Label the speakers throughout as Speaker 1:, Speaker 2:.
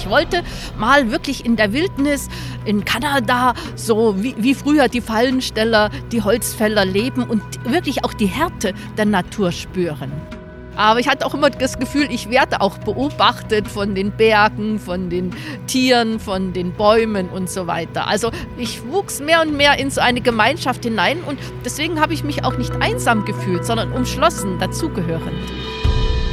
Speaker 1: Ich wollte mal wirklich in der Wildnis in Kanada, so wie, wie früher die Fallensteller, die Holzfäller leben und wirklich auch die Härte der Natur spüren. Aber ich hatte auch immer das Gefühl, ich werde auch beobachtet von den Bergen, von den Tieren, von den Bäumen und so weiter. Also ich wuchs mehr und mehr in so eine Gemeinschaft hinein und deswegen habe ich mich auch nicht einsam gefühlt, sondern umschlossen, dazugehörend.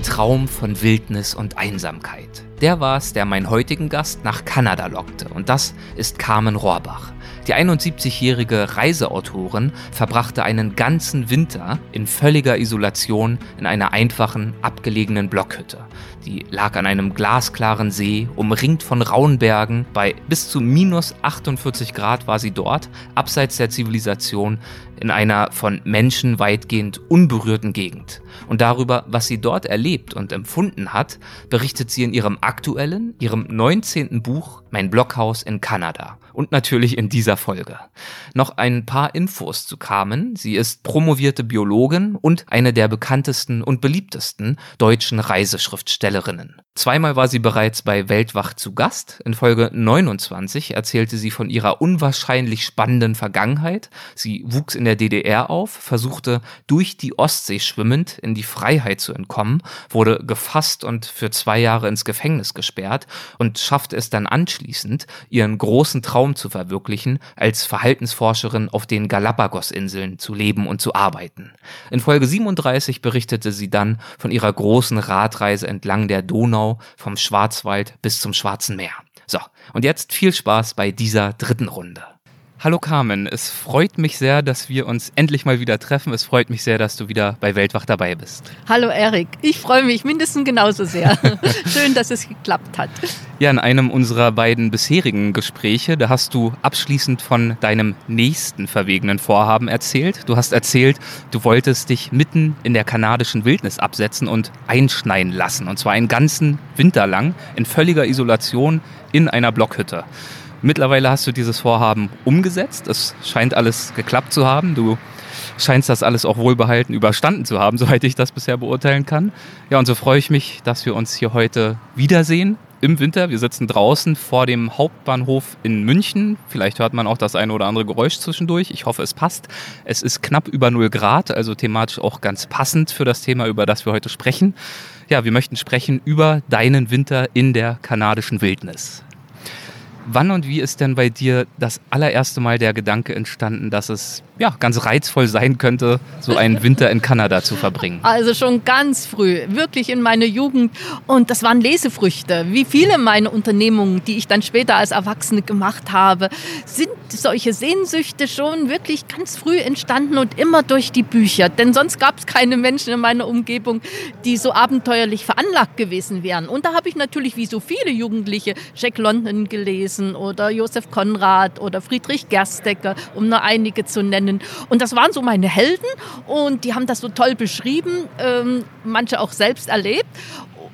Speaker 2: Ein Traum von Wildnis und Einsamkeit. Der war es, der meinen heutigen Gast nach Kanada lockte. Und das ist Carmen Rohrbach. Die 71-jährige Reiseautorin verbrachte einen ganzen Winter in völliger Isolation in einer einfachen, abgelegenen Blockhütte. Die lag an einem glasklaren See, umringt von rauen Bergen. Bei bis zu minus 48 Grad war sie dort, abseits der Zivilisation, in einer von Menschen weitgehend unberührten Gegend. Und darüber, was sie dort erlebt und empfunden hat, berichtet sie in ihrem aktuellen, ihrem 19. Buch Mein Blockhaus in Kanada und natürlich in dieser Folge. Noch ein paar Infos zu Carmen. Sie ist promovierte Biologin und eine der bekanntesten und beliebtesten deutschen Reiseschriftstellerinnen. Zweimal war sie bereits bei Weltwach zu Gast. In Folge 29 erzählte sie von ihrer unwahrscheinlich spannenden Vergangenheit. Sie wuchs in der DDR auf, versuchte durch die Ostsee schwimmend in die Freiheit zu entkommen, wurde gefasst und für zwei Jahre ins Gefängnis gesperrt und schaffte es dann anschließend, ihren großen Traum zu verwirklichen, als Verhaltensforscherin auf den Galapagos-Inseln zu leben und zu arbeiten. In Folge 37 berichtete sie dann von ihrer großen Radreise entlang der Donau vom Schwarzwald bis zum Schwarzen Meer. So, und jetzt viel Spaß bei dieser dritten Runde. Hallo Carmen, es freut mich sehr, dass wir uns endlich mal wieder treffen. Es freut mich sehr, dass du wieder bei Weltwach dabei bist.
Speaker 1: Hallo Erik, ich freue mich mindestens genauso sehr. Schön, dass es geklappt hat.
Speaker 2: Ja, in einem unserer beiden bisherigen Gespräche, da hast du abschließend von deinem nächsten verwegenen Vorhaben erzählt. Du hast erzählt, du wolltest dich mitten in der kanadischen Wildnis absetzen und einschneien lassen. Und zwar einen ganzen Winter lang in völliger Isolation in einer Blockhütte. Mittlerweile hast du dieses Vorhaben umgesetzt. Es scheint alles geklappt zu haben. Du scheinst das alles auch wohlbehalten überstanden zu haben, soweit ich das bisher beurteilen kann. Ja, und so freue ich mich, dass wir uns hier heute wiedersehen im Winter. Wir sitzen draußen vor dem Hauptbahnhof in München. Vielleicht hört man auch das eine oder andere Geräusch zwischendurch. Ich hoffe, es passt. Es ist knapp über 0 Grad, also thematisch auch ganz passend für das Thema, über das wir heute sprechen. Ja, wir möchten sprechen über deinen Winter in der kanadischen Wildnis. Wann und wie ist denn bei dir das allererste Mal der Gedanke entstanden, dass es ja, ganz reizvoll sein könnte, so einen Winter in Kanada zu verbringen?
Speaker 1: Also schon ganz früh, wirklich in meiner Jugend. Und das waren Lesefrüchte. Wie viele meiner Unternehmungen, die ich dann später als Erwachsene gemacht habe, sind solche Sehnsüchte schon wirklich ganz früh entstanden und immer durch die Bücher. Denn sonst gab es keine Menschen in meiner Umgebung, die so abenteuerlich veranlagt gewesen wären. Und da habe ich natürlich wie so viele Jugendliche Jack London gelesen oder Josef Konrad oder Friedrich Gerstecker, um nur einige zu nennen. Und das waren so meine Helden und die haben das so toll beschrieben, ähm, manche auch selbst erlebt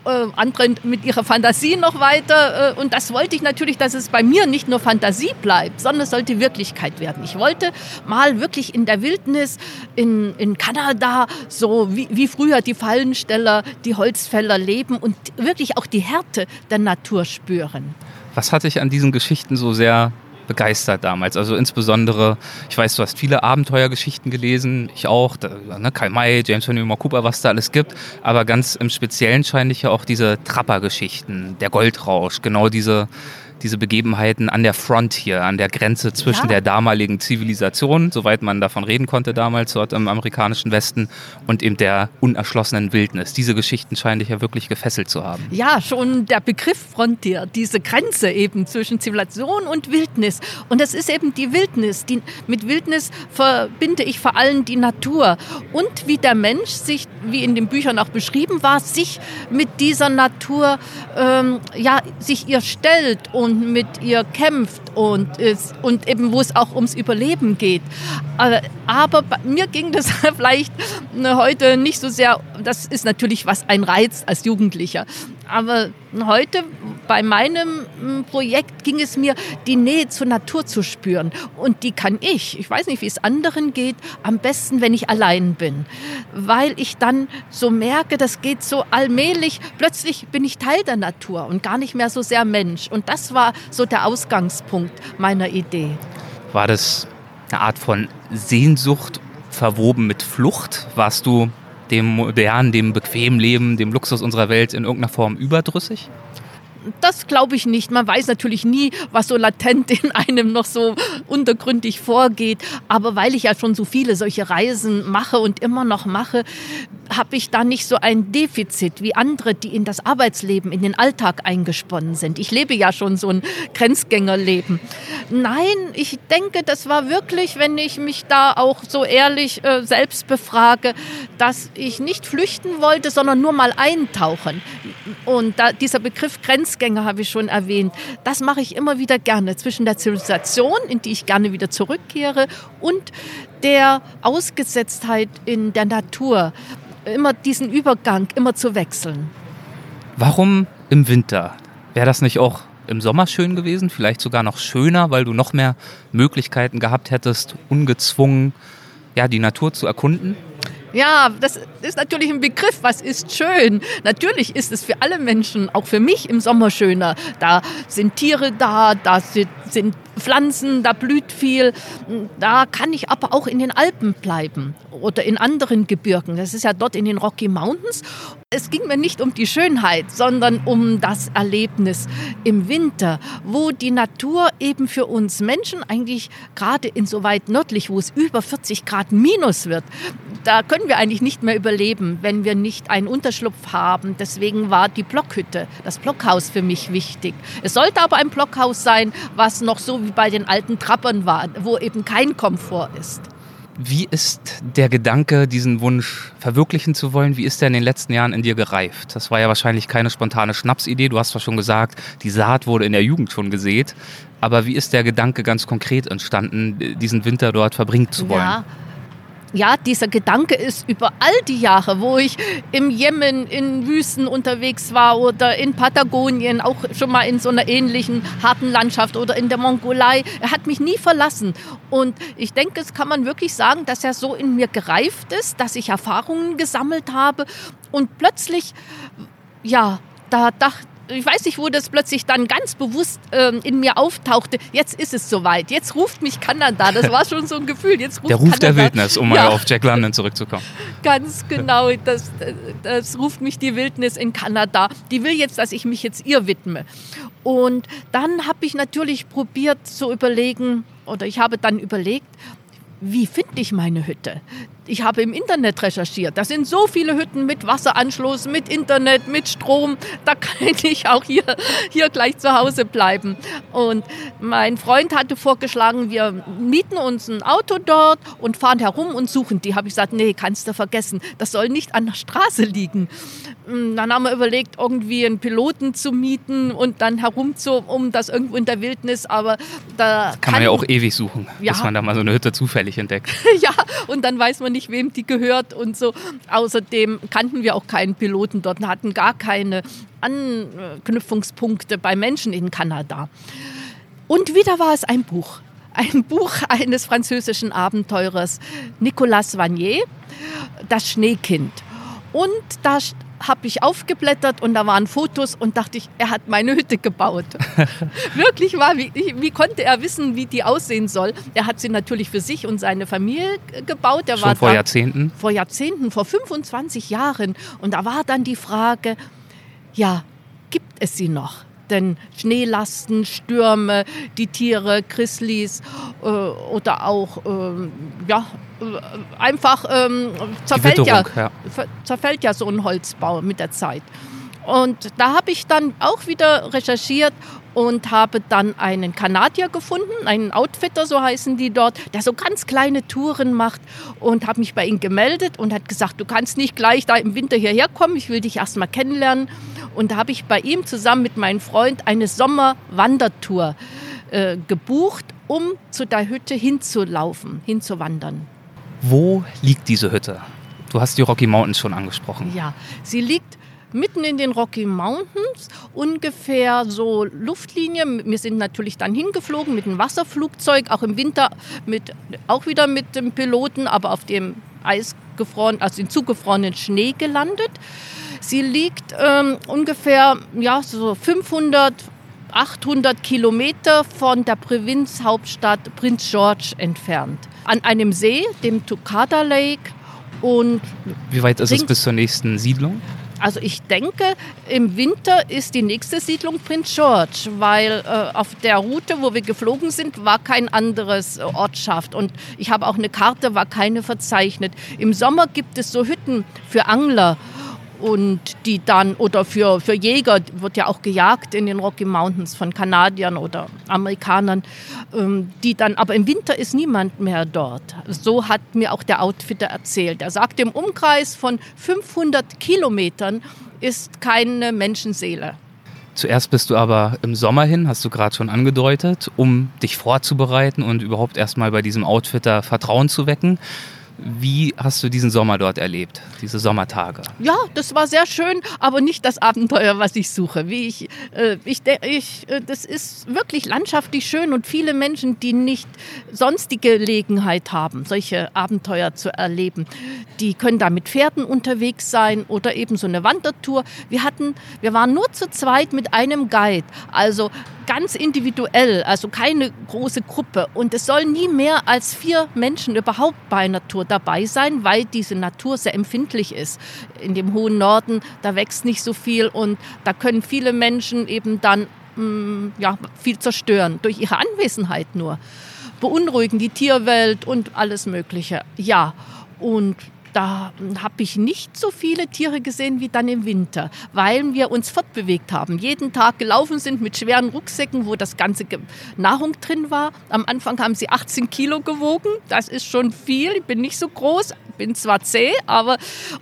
Speaker 1: äh, andere mit ihrer Fantasie noch weiter. Äh, und das wollte ich natürlich, dass es bei mir nicht nur Fantasie bleibt, sondern es sollte Wirklichkeit werden. Ich wollte mal wirklich in der Wildnis in, in Kanada, so wie, wie früher die Fallensteller, die Holzfäller leben und wirklich auch die Härte der Natur spüren.
Speaker 2: Was hat dich an diesen Geschichten so sehr begeistert damals. Also insbesondere, ich weiß, du hast viele Abenteuergeschichten gelesen, ich auch, da, ne, Karl May, James Honeymoon Cooper, was da alles gibt. Aber ganz im Speziellen scheine ich ja auch diese Trapper-Geschichten, der Goldrausch, genau diese diese Begebenheiten an der Frontier, an der Grenze zwischen ja. der damaligen Zivilisation, soweit man davon reden konnte damals dort im amerikanischen Westen, und eben der unerschlossenen Wildnis. Diese Geschichten scheinen dich ja wirklich gefesselt zu haben.
Speaker 1: Ja, schon der Begriff Frontier, diese Grenze eben zwischen Zivilisation und Wildnis. Und das ist eben die Wildnis. Die, mit Wildnis verbinde ich vor allem die Natur und wie der Mensch sich, wie in den Büchern auch beschrieben war, sich mit dieser Natur, ähm, ja, sich ihr stellt und mit ihr kämpft und, und eben wo es auch ums Überleben geht. Aber, aber mir ging das vielleicht heute nicht so sehr, das ist natürlich was ein Reiz als Jugendlicher. Aber heute bei meinem hm, Projekt ging es mir, die Nähe zur Natur zu spüren. Und die kann ich, ich weiß nicht, wie es anderen geht, am besten, wenn ich allein bin. Weil ich dann so merke, das geht so allmählich, plötzlich bin ich Teil der Natur und gar nicht mehr so sehr Mensch. Und das war so der Ausgangspunkt meiner Idee.
Speaker 2: War das eine Art von Sehnsucht verwoben mit Flucht? Warst du dem modernen, dem bequemen Leben, dem Luxus unserer Welt in irgendeiner Form überdrüssig?
Speaker 1: Das glaube ich nicht. Man weiß natürlich nie, was so latent in einem noch so untergründig vorgeht. Aber weil ich ja schon so viele solche Reisen mache und immer noch mache, habe ich da nicht so ein Defizit wie andere, die in das Arbeitsleben, in den Alltag eingesponnen sind. Ich lebe ja schon so ein Grenzgängerleben. Nein, ich denke, das war wirklich, wenn ich mich da auch so ehrlich äh, selbst befrage, dass ich nicht flüchten wollte, sondern nur mal eintauchen. Und da, dieser Begriff Grenzgänger habe ich schon erwähnt. Das mache ich immer wieder gerne zwischen der Zivilisation, in die ich gerne wieder zurückkehre, und der Ausgesetztheit in der Natur. Immer diesen Übergang immer zu wechseln.
Speaker 2: Warum im Winter? Wäre das nicht auch im Sommer schön gewesen? Vielleicht sogar noch schöner, weil du noch mehr Möglichkeiten gehabt hättest, ungezwungen ja, die Natur zu erkunden?
Speaker 1: Ja, das ist natürlich ein Begriff. Was ist schön? Natürlich ist es für alle Menschen, auch für mich im Sommer schöner. Da sind Tiere da, da sind Pflanzen, da blüht viel. Da kann ich aber auch in den Alpen bleiben oder in anderen Gebirgen. Das ist ja dort in den Rocky Mountains. Es ging mir nicht um die Schönheit, sondern um das Erlebnis im Winter, wo die Natur eben für uns Menschen eigentlich gerade insoweit nördlich, wo es über 40 Grad minus wird, da können wir eigentlich nicht mehr überleben, wenn wir nicht einen Unterschlupf haben. Deswegen war die Blockhütte, das Blockhaus für mich wichtig. Es sollte aber ein Blockhaus sein, was noch so wie bei den alten Trappern war, wo eben kein Komfort ist.
Speaker 2: Wie ist der Gedanke, diesen Wunsch verwirklichen zu wollen, wie ist der in den letzten Jahren in dir gereift? Das war ja wahrscheinlich keine spontane Schnapsidee. Du hast zwar schon gesagt, die Saat wurde in der Jugend schon gesät. Aber wie ist der Gedanke ganz konkret entstanden, diesen Winter dort verbringen zu wollen?
Speaker 1: Ja ja, dieser Gedanke ist über all die Jahre, wo ich im Jemen in Wüsten unterwegs war oder in Patagonien, auch schon mal in so einer ähnlichen harten Landschaft oder in der Mongolei, er hat mich nie verlassen. Und ich denke, es kann man wirklich sagen, dass er so in mir gereift ist, dass ich Erfahrungen gesammelt habe und plötzlich, ja, da dachte ich weiß nicht, wo das plötzlich dann ganz bewusst ähm, in mir auftauchte. Jetzt ist es soweit. Jetzt ruft mich Kanada. Das war schon so ein Gefühl. Jetzt
Speaker 2: ruft der Ruf Kanada. der Wildnis, um ja. mal auf Jack London zurückzukommen.
Speaker 1: Ganz genau. Das, das ruft mich die Wildnis in Kanada. Die will jetzt, dass ich mich jetzt ihr widme. Und dann habe ich natürlich probiert zu überlegen, oder ich habe dann überlegt, wie finde ich meine Hütte? Ich habe im Internet recherchiert. Da sind so viele Hütten mit Wasseranschluss, mit Internet, mit Strom. Da kann ich auch hier, hier gleich zu Hause bleiben. Und mein Freund hatte vorgeschlagen, wir mieten uns ein Auto dort und fahren herum und suchen die. Habe ich gesagt, nee, kannst du vergessen. Das soll nicht an der Straße liegen. Hm, dann haben wir überlegt, irgendwie einen Piloten zu mieten und dann herum zu, um das irgendwo in der Wildnis. Aber da
Speaker 2: das kann, man ja auch ewig suchen, ja. bis man da mal so eine Hütte zufällig entdeckt.
Speaker 1: ja, und dann weiß man nicht, wem die gehört und so. Außerdem kannten wir auch keinen Piloten dort und hatten gar keine Anknüpfungspunkte bei Menschen in Kanada. Und wieder war es ein Buch. Ein Buch eines französischen Abenteurers, Nicolas Vanier, Das Schneekind. Und da habe ich aufgeblättert und da waren Fotos und dachte ich, er hat meine Hütte gebaut. Wirklich war, wie, wie, konnte er wissen, wie die aussehen soll? Er hat sie natürlich für sich und seine Familie gebaut. Er
Speaker 2: Schon
Speaker 1: war
Speaker 2: vor da, Jahrzehnten?
Speaker 1: Vor Jahrzehnten, vor 25 Jahren. Und da war dann die Frage, ja, gibt es sie noch? denn Schneelasten, Stürme, die Tiere, Grizzlies äh, oder auch äh, ja, einfach ähm, zerfällt, ja, ja. zerfällt ja so ein Holzbau mit der Zeit. Und da habe ich dann auch wieder recherchiert und habe dann einen Kanadier gefunden, einen Outfitter, so heißen die dort, der so ganz kleine Touren macht und habe mich bei ihm gemeldet und hat gesagt, du kannst nicht gleich da im Winter hierher kommen, ich will dich erst mal kennenlernen. Und da habe ich bei ihm zusammen mit meinem Freund eine Sommerwandertour äh, gebucht, um zu der Hütte hinzulaufen, hinzuwandern.
Speaker 2: Wo liegt diese Hütte? Du hast die Rocky Mountains schon angesprochen.
Speaker 1: Ja, sie liegt mitten in den Rocky Mountains, ungefähr so Luftlinie. Wir sind natürlich dann hingeflogen mit einem Wasserflugzeug, auch im Winter mit, auch wieder mit dem Piloten, aber auf dem eisgefroren, also in zugefrorenen Schnee gelandet. Sie liegt ähm, ungefähr ja, so 500, 800 Kilometer von der Provinzhauptstadt Prince George entfernt. An einem See, dem Tucada Lake. Und
Speaker 2: Wie weit ist es bis zur nächsten Siedlung?
Speaker 1: Also ich denke, im Winter ist die nächste Siedlung Prince George, weil äh, auf der Route, wo wir geflogen sind, war kein anderes äh, Ortschaft. Und ich habe auch eine Karte, war keine verzeichnet. Im Sommer gibt es so Hütten für Angler und die dann, oder für, für Jäger, wird ja auch gejagt in den Rocky Mountains von Kanadiern oder Amerikanern, ähm, die dann, aber im Winter ist niemand mehr dort. So hat mir auch der Outfitter erzählt. Er sagte, im Umkreis von 500 Kilometern ist keine Menschenseele.
Speaker 2: Zuerst bist du aber im Sommer hin, hast du gerade schon angedeutet, um dich vorzubereiten und überhaupt erstmal bei diesem Outfitter Vertrauen zu wecken. Wie hast du diesen Sommer dort erlebt, diese Sommertage?
Speaker 1: Ja, das war sehr schön, aber nicht das Abenteuer, was ich suche. Wie ich, äh, ich, ich, äh, das ist wirklich landschaftlich schön und viele Menschen, die nicht sonst die Gelegenheit haben, solche Abenteuer zu erleben, die können da mit Pferden unterwegs sein oder eben so eine Wandertour. Wir hatten, wir waren nur zu zweit mit einem Guide, also ganz individuell, also keine große Gruppe. Und es sollen nie mehr als vier Menschen überhaupt bei Natur dabei sein, weil diese Natur sehr empfindlich ist. In dem hohen Norden, da wächst nicht so viel und da können viele Menschen eben dann mh, mm, ja, viel zerstören durch ihre Anwesenheit nur. Beunruhigen die Tierwelt und alles Mögliche. Ja, und da habe ich nicht so viele Tiere gesehen wie dann im Winter, weil wir uns fortbewegt haben. Jeden Tag gelaufen sind mit schweren Rucksäcken, wo das ganze Nahrung drin war. Am Anfang haben sie 18 Kilo gewogen. Das ist schon viel. Ich bin nicht so groß, bin zwar zäh, aber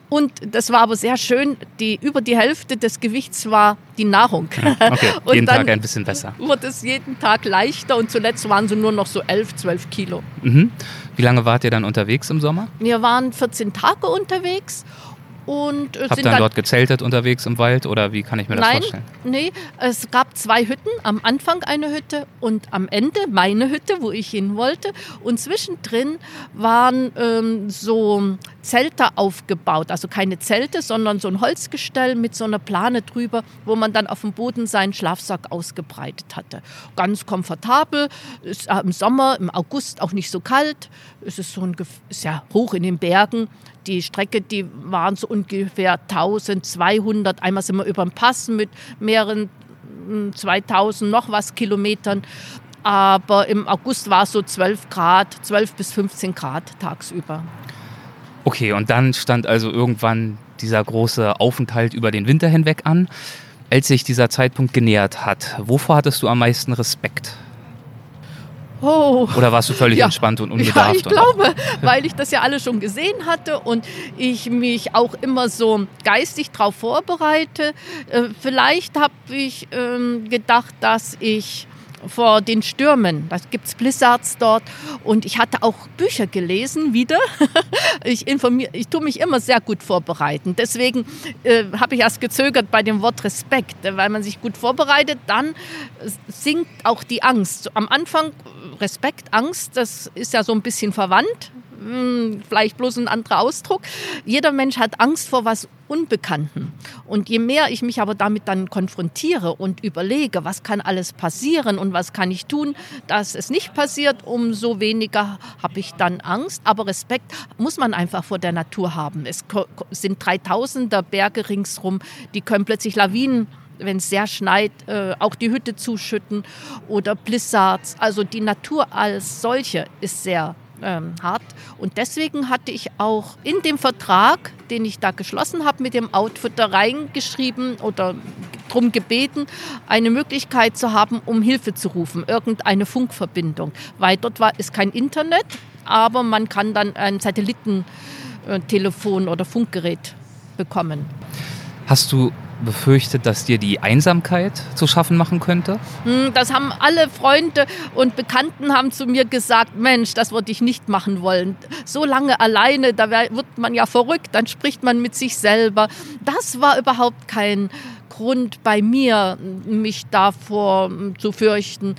Speaker 1: und das war aber sehr schön. Die über die Hälfte des Gewichts war die Nahrung.
Speaker 2: Okay, jeden Tag ein bisschen besser.
Speaker 1: Wurde es jeden Tag leichter und zuletzt waren sie nur noch so 11, 12 Kilo.
Speaker 2: Mhm. Wie lange wart ihr dann unterwegs im Sommer?
Speaker 1: Wir waren 14 Tage unterwegs und
Speaker 2: äh, Habt sind dann, dann dort gezeltet unterwegs im Wald oder wie kann ich mir das
Speaker 1: Nein,
Speaker 2: vorstellen?
Speaker 1: Nee, es gab zwei Hütten. Am Anfang eine Hütte und am Ende meine Hütte, wo ich hin wollte. Und zwischendrin waren ähm, so Zelte aufgebaut. Also keine Zelte, sondern so ein Holzgestell mit so einer Plane drüber, wo man dann auf dem Boden seinen Schlafsack ausgebreitet hatte. Ganz komfortabel. Ist äh, im Sommer, im August auch nicht so kalt. Es ist so ein, ist ja hoch in den Bergen die Strecke, die waren so ungefähr 1200. Einmal sind wir über den Pass mit mehreren 2000 hm, noch was Kilometern. Aber im August war es so 12 Grad, 12 bis 15 Grad tagsüber.
Speaker 2: Okay, und dann stand also irgendwann dieser große Aufenthalt über den Winter hinweg an. Als sich dieser Zeitpunkt genähert hat, wovor hattest du am meisten Respekt?
Speaker 1: Oh.
Speaker 2: Oder warst du völlig ja. entspannt und unbedarft?
Speaker 1: Ja, ich glaube, weil ich das ja alle schon gesehen hatte und ich mich auch immer so geistig darauf vorbereite. Äh, vielleicht habe ich ähm, gedacht, dass ich vor den Stürmen. Da gibt es Blizzards dort. Und ich hatte auch Bücher gelesen wieder. ich informiere, ich tue mich immer sehr gut vorbereiten. Deswegen äh, habe ich erst gezögert bei dem Wort Respekt, weil man sich gut vorbereitet, dann sinkt auch die Angst. Am Anfang Respekt, Angst, das ist ja so ein bisschen verwandt. Hm, vielleicht bloß ein anderer Ausdruck. Jeder Mensch hat Angst vor was Unbekannten. Und je mehr ich mich aber damit dann konfrontiere und überlege, was kann alles passieren und was kann ich tun, dass es nicht passiert, umso weniger habe ich dann Angst. Aber Respekt muss man einfach vor der Natur haben. Es sind 3000er Berge ringsrum, die können plötzlich Lawinen wenn es sehr schneit, äh, auch die Hütte zuschütten oder Blizzards. Also die Natur als solche ist sehr ähm, hart. Und deswegen hatte ich auch in dem Vertrag, den ich da geschlossen habe, mit dem Outfitter reingeschrieben oder darum gebeten, eine Möglichkeit zu haben, um Hilfe zu rufen, irgendeine Funkverbindung. Weil dort war, ist kein Internet, aber man kann dann ein Satellitentelefon oder Funkgerät bekommen.
Speaker 2: Hast du befürchtet, dass dir die Einsamkeit zu schaffen machen könnte?
Speaker 1: Hm, das haben alle Freunde und Bekannten haben zu mir gesagt, Mensch, das würde ich nicht machen wollen. So lange alleine, da wird man ja verrückt, dann spricht man mit sich selber. Das war überhaupt kein Grund bei mir, mich davor hm, zu fürchten.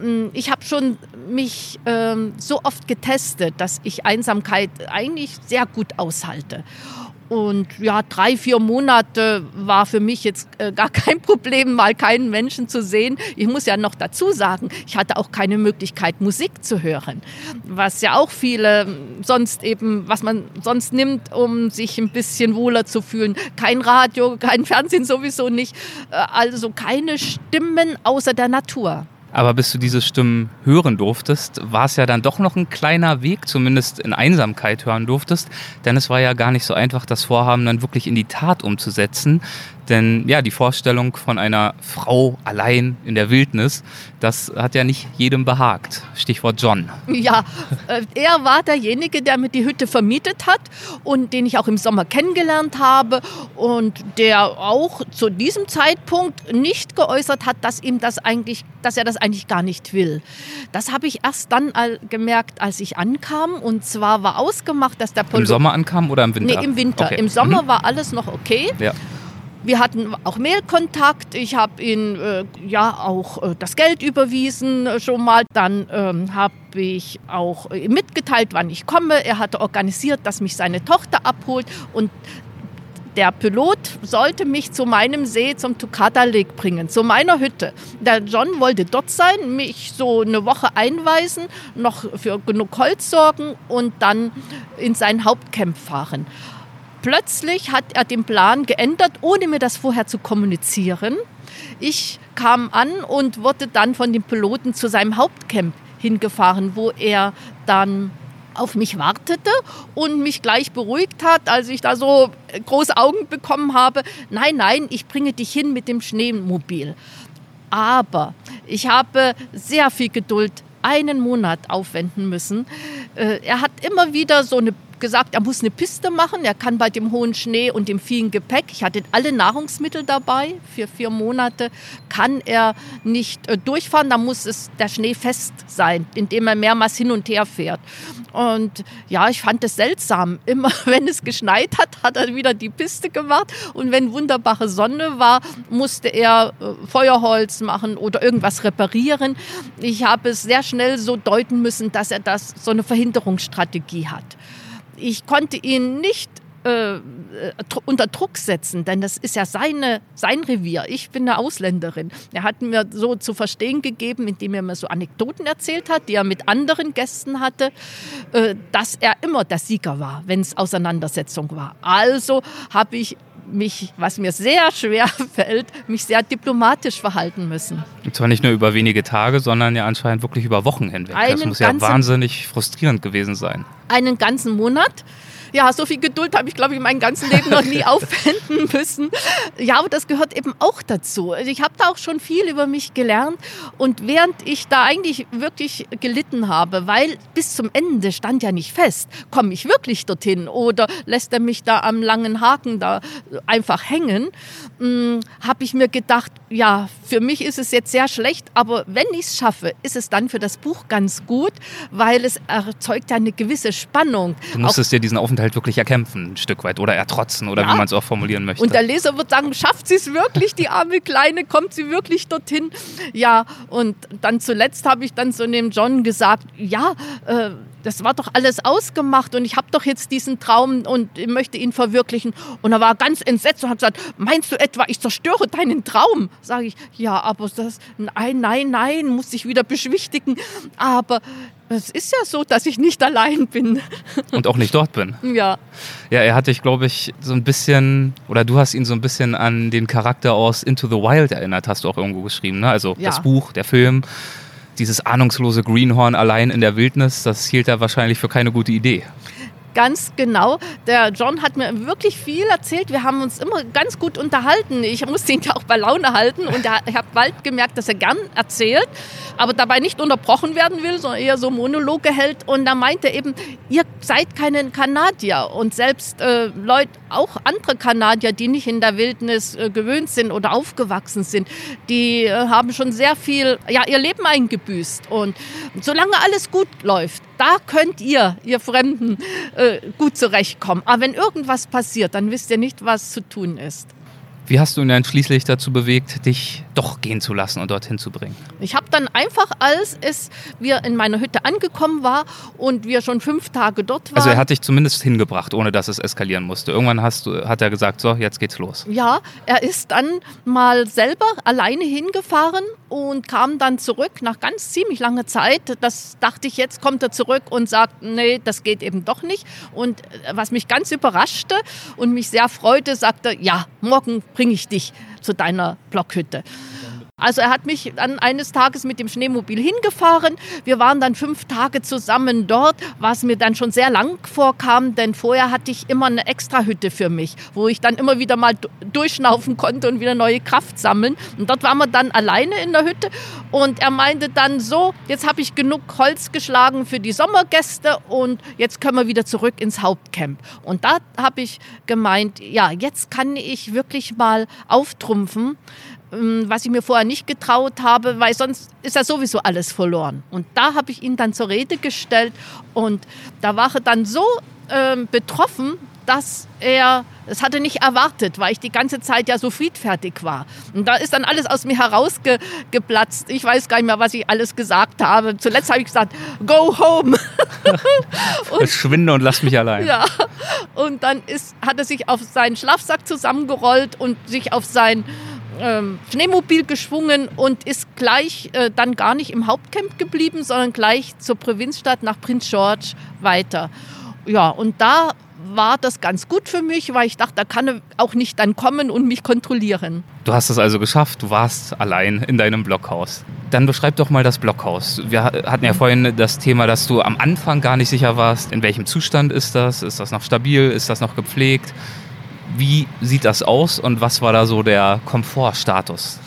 Speaker 1: Hm, ich habe schon mich ähm, so oft getestet, dass ich Einsamkeit eigentlich sehr gut aushalte. Und ja, drei, vier Monate war für mich jetzt äh, gar kein Problem, mal keinen Menschen zu sehen. Ich muss ja noch dazu sagen, ich hatte auch keine Möglichkeit, Musik zu hören, was ja auch viele sonst eben, was man sonst nimmt, um sich ein bisschen wohler zu fühlen. Kein Radio, kein Fernsehen sowieso nicht. Äh, also keine Stimmen außer der Natur.
Speaker 2: Aber bis du diese Stimmen hören durftest, war es ja dann doch noch ein kleiner Weg, zumindest in Einsamkeit hören durftest. Denn es war ja gar nicht so einfach, das Vorhaben dann wirklich in die Tat umzusetzen. Denn ja, die Vorstellung von einer Frau allein in der Wildnis, das hat ja nicht jedem behagt. Stichwort John.
Speaker 1: Ja, äh, er war derjenige, der mir die Hütte vermietet hat und den ich auch im Sommer kennengelernt habe und der auch zu diesem Zeitpunkt nicht geäußert hat, dass ihm das eigentlich, dass er das eigentlich gar nicht will. Das habe ich erst dann gemerkt, als ich ankam und zwar war ausgemacht, dass der
Speaker 2: Pol Im Sommer ankam oder im Winter?
Speaker 1: Nee, im Winter. Okay. Im Sommer mhm. war alles noch okay. Ja. Wir hatten auch Mailkontakt. Ich habe ihm äh, ja auch äh, das Geld überwiesen äh, schon mal. Dann ähm, habe ich auch äh, mitgeteilt, wann ich komme. Er hatte organisiert, dass mich seine Tochter abholt und der Pilot sollte mich zu meinem See, zum Tukata Lake bringen, zu meiner Hütte. Der John wollte dort sein, mich so eine Woche einweisen, noch für genug Holz sorgen und dann in sein Hauptcamp fahren plötzlich hat er den Plan geändert, ohne mir das vorher zu kommunizieren. Ich kam an und wurde dann von dem Piloten zu seinem Hauptcamp hingefahren, wo er dann auf mich wartete und mich gleich beruhigt hat, als ich da so große Augen bekommen habe. Nein, nein, ich bringe dich hin mit dem Schneemobil. Aber ich habe sehr viel Geduld einen Monat aufwenden müssen. Äh, er hat immer wieder so eine gesagt, er muss eine Piste machen. Er kann bei dem hohen Schnee und dem vielen Gepäck, ich hatte alle Nahrungsmittel dabei, für vier Monate kann er nicht äh, durchfahren. Da muss es der Schnee fest sein, indem er mehrmals hin und her fährt. Und ja, ich fand es seltsam. Immer wenn es geschneit hat, hat er wieder die Piste gemacht. Und wenn wunderbare Sonne war, musste er äh, Feuerholz machen oder irgendwas reparieren. Ich habe es sehr schnell so deuten müssen, dass er das so eine Verhinderungsstrategie hat ich konnte ihn nicht äh, unter Druck setzen, denn das ist ja seine, sein Revier. Ich bin eine Ausländerin. Er hat mir so zu verstehen gegeben, indem er mir so Anekdoten erzählt hat, die er mit anderen Gästen hatte, äh, dass er immer der Sieger war, wenn es Auseinandersetzung war. Also habe ich mich, was mir sehr schwer fällt, mich sehr diplomatisch verhalten müssen.
Speaker 2: Und zwar nicht nur über wenige Tage, sondern ja anscheinend wirklich über Wochen hinweg. Einen das muss ja wahnsinnig frustrierend gewesen sein.
Speaker 1: Einen ganzen Monat ja, so viel Geduld habe ich, glaube ich, mein ganzes Leben noch nie aufwenden müssen. Ja, aber das gehört eben auch dazu. Also ich habe da auch schon viel über mich gelernt. Und während ich da eigentlich wirklich gelitten habe, weil bis zum Ende stand ja nicht fest, komme ich wirklich dorthin oder lässt er mich da am langen Haken da einfach hängen, hm, habe ich mir gedacht, ja, für mich ist es jetzt sehr schlecht, aber wenn ich es schaffe, ist es dann für das Buch ganz gut, weil es erzeugt ja eine gewisse Spannung.
Speaker 2: Du musstest dir diesen Aufenthalt wirklich erkämpfen, ein Stück weit, oder ertrotzen, oder ja. wie man es auch formulieren möchte.
Speaker 1: Und der Leser wird sagen, schafft sie es wirklich, die arme Kleine, kommt sie wirklich dorthin? Ja, und dann zuletzt habe ich dann zu dem John gesagt, ja, äh, das war doch alles ausgemacht und ich habe doch jetzt diesen Traum und möchte ihn verwirklichen. Und er war ganz entsetzt und hat gesagt, meinst du etwa, ich zerstöre deinen Traum? Sage ich, ja, aber das, nein, nein, nein, muss ich wieder beschwichtigen. Aber es ist ja so, dass ich nicht allein bin.
Speaker 2: Und auch nicht dort bin.
Speaker 1: Ja.
Speaker 2: Ja, er hat dich, glaube ich, so ein bisschen, oder du hast ihn so ein bisschen an den Charakter aus Into the Wild erinnert, hast du auch irgendwo geschrieben. Ne? Also ja. das Buch, der Film, dieses ahnungslose Greenhorn allein in der Wildnis, das hielt er wahrscheinlich für keine gute Idee.
Speaker 1: Ganz genau. Der John hat mir wirklich viel erzählt. Wir haben uns immer ganz gut unterhalten. Ich musste ihn ja auch bei Laune halten und er, ich habe bald gemerkt, dass er gern erzählt, aber dabei nicht unterbrochen werden will, sondern eher so Monologe hält. Und da meinte er eben, ihr seid keine Kanadier und selbst äh, Leute, auch andere Kanadier, die nicht in der Wildnis äh, gewöhnt sind oder aufgewachsen sind, die äh, haben schon sehr viel, ja, ihr Leben eingebüßt. Und solange alles gut läuft, da könnt ihr, ihr Fremden, äh, gut zurechtkommen. Aber wenn irgendwas passiert, dann wisst ihr nicht, was zu tun ist.
Speaker 2: Wie hast du ihn dann schließlich dazu bewegt, dich doch gehen zu lassen und dorthin zu bringen?
Speaker 1: Ich habe dann einfach, als es wir in meiner Hütte angekommen war und wir schon fünf Tage dort waren.
Speaker 2: Also er hat dich zumindest hingebracht, ohne dass es eskalieren musste. Irgendwann hast du, hat er gesagt, so, jetzt geht's los.
Speaker 1: Ja, er ist dann mal selber alleine hingefahren und kam dann zurück nach ganz ziemlich langer Zeit. Das dachte ich, jetzt kommt er zurück und sagt, nee, das geht eben doch nicht. Und äh, was mich ganz überraschte und mich sehr freute, sagte, ja, morgen bringe ich dich zu deiner Blockhütte. Also er hat mich dann eines Tages mit dem Schneemobil hingefahren. Wir waren dann fünf Tage zusammen dort, was mir dann schon sehr lang vorkam, denn vorher hatte ich immer eine Extrahütte für mich, wo ich dann immer wieder mal durchschnaufen konnte und wieder neue Kraft sammeln. Und dort waren wir dann alleine in der Hütte und er meinte dann so, jetzt habe ich genug Holz geschlagen für die Sommergäste und jetzt können wir wieder zurück ins Hauptcamp. Und da habe ich gemeint, ja, jetzt kann ich wirklich mal auftrumpfen was ich mir vorher nicht getraut habe, weil sonst ist ja sowieso alles verloren. Und da habe ich ihn dann zur Rede gestellt und da war er dann so äh, betroffen, dass er, das hatte nicht erwartet, weil ich die ganze Zeit ja so friedfertig war. Und da ist dann alles aus mir herausgeplatzt. Ich weiß gar nicht mehr, was ich alles gesagt habe. Zuletzt habe ich gesagt, go home.
Speaker 2: und, Verschwinde und lass mich allein.
Speaker 1: Ja. Und dann ist, hat er sich auf seinen Schlafsack zusammengerollt und sich auf sein ähm, Schneemobil geschwungen und ist gleich äh, dann gar nicht im Hauptcamp geblieben, sondern gleich zur Provinzstadt nach Prince George weiter. Ja, und da war das ganz gut für mich, weil ich dachte, da kann er auch nicht dann kommen und mich kontrollieren.
Speaker 2: Du hast es also geschafft, du warst allein in deinem Blockhaus. Dann beschreib doch mal das Blockhaus. Wir hatten ja vorhin das Thema, dass du am Anfang gar nicht sicher warst, in welchem Zustand ist das? Ist das noch stabil? Ist das noch gepflegt? Wie sieht das aus und was war da so der Komfortstatus?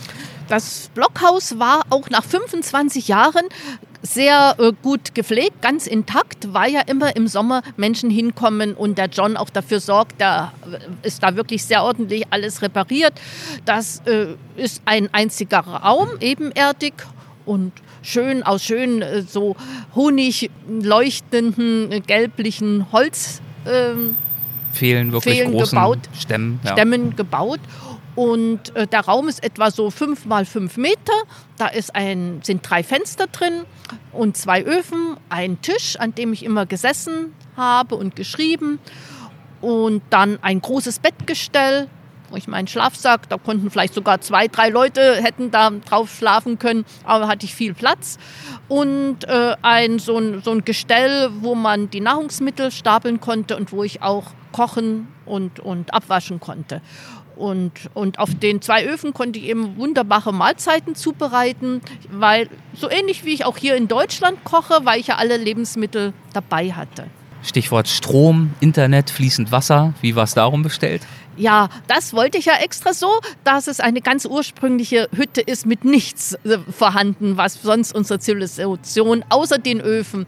Speaker 1: Das Blockhaus war auch nach 25 Jahren sehr äh, gut gepflegt, ganz intakt, weil ja immer im Sommer Menschen hinkommen und der John auch dafür sorgt, da ist da wirklich sehr ordentlich alles repariert. Das äh, ist ein einziger Raum, ebenerdig und schön aus schön äh, so honig leuchtenden äh, gelblichen Holz.
Speaker 2: Fehlen wirklich
Speaker 1: fehlen
Speaker 2: großen
Speaker 1: gebaut,
Speaker 2: Stämmen,
Speaker 1: ja. Stämmen gebaut. Und äh, der Raum ist etwa so fünf mal fünf Meter. Da ist ein, sind drei Fenster drin und zwei Öfen, ein Tisch, an dem ich immer gesessen habe und geschrieben. Und dann ein großes Bettgestell, ich meinen Schlafsack, da konnten vielleicht sogar zwei, drei Leute hätten da drauf schlafen können, aber hatte ich viel Platz. Und äh, ein, so, ein, so ein Gestell, wo man die Nahrungsmittel stapeln konnte und wo ich auch kochen und, und abwaschen konnte. Und, und auf den zwei Öfen konnte ich eben wunderbare Mahlzeiten zubereiten, weil so ähnlich wie ich auch hier in Deutschland koche, weil ich ja alle Lebensmittel dabei hatte.
Speaker 2: Stichwort Strom, Internet, fließend Wasser. Wie war es darum bestellt?
Speaker 1: Ja, das wollte ich ja extra so, dass es eine ganz ursprüngliche Hütte ist mit nichts äh, vorhanden, was sonst unsere Zivilisation außer den Öfen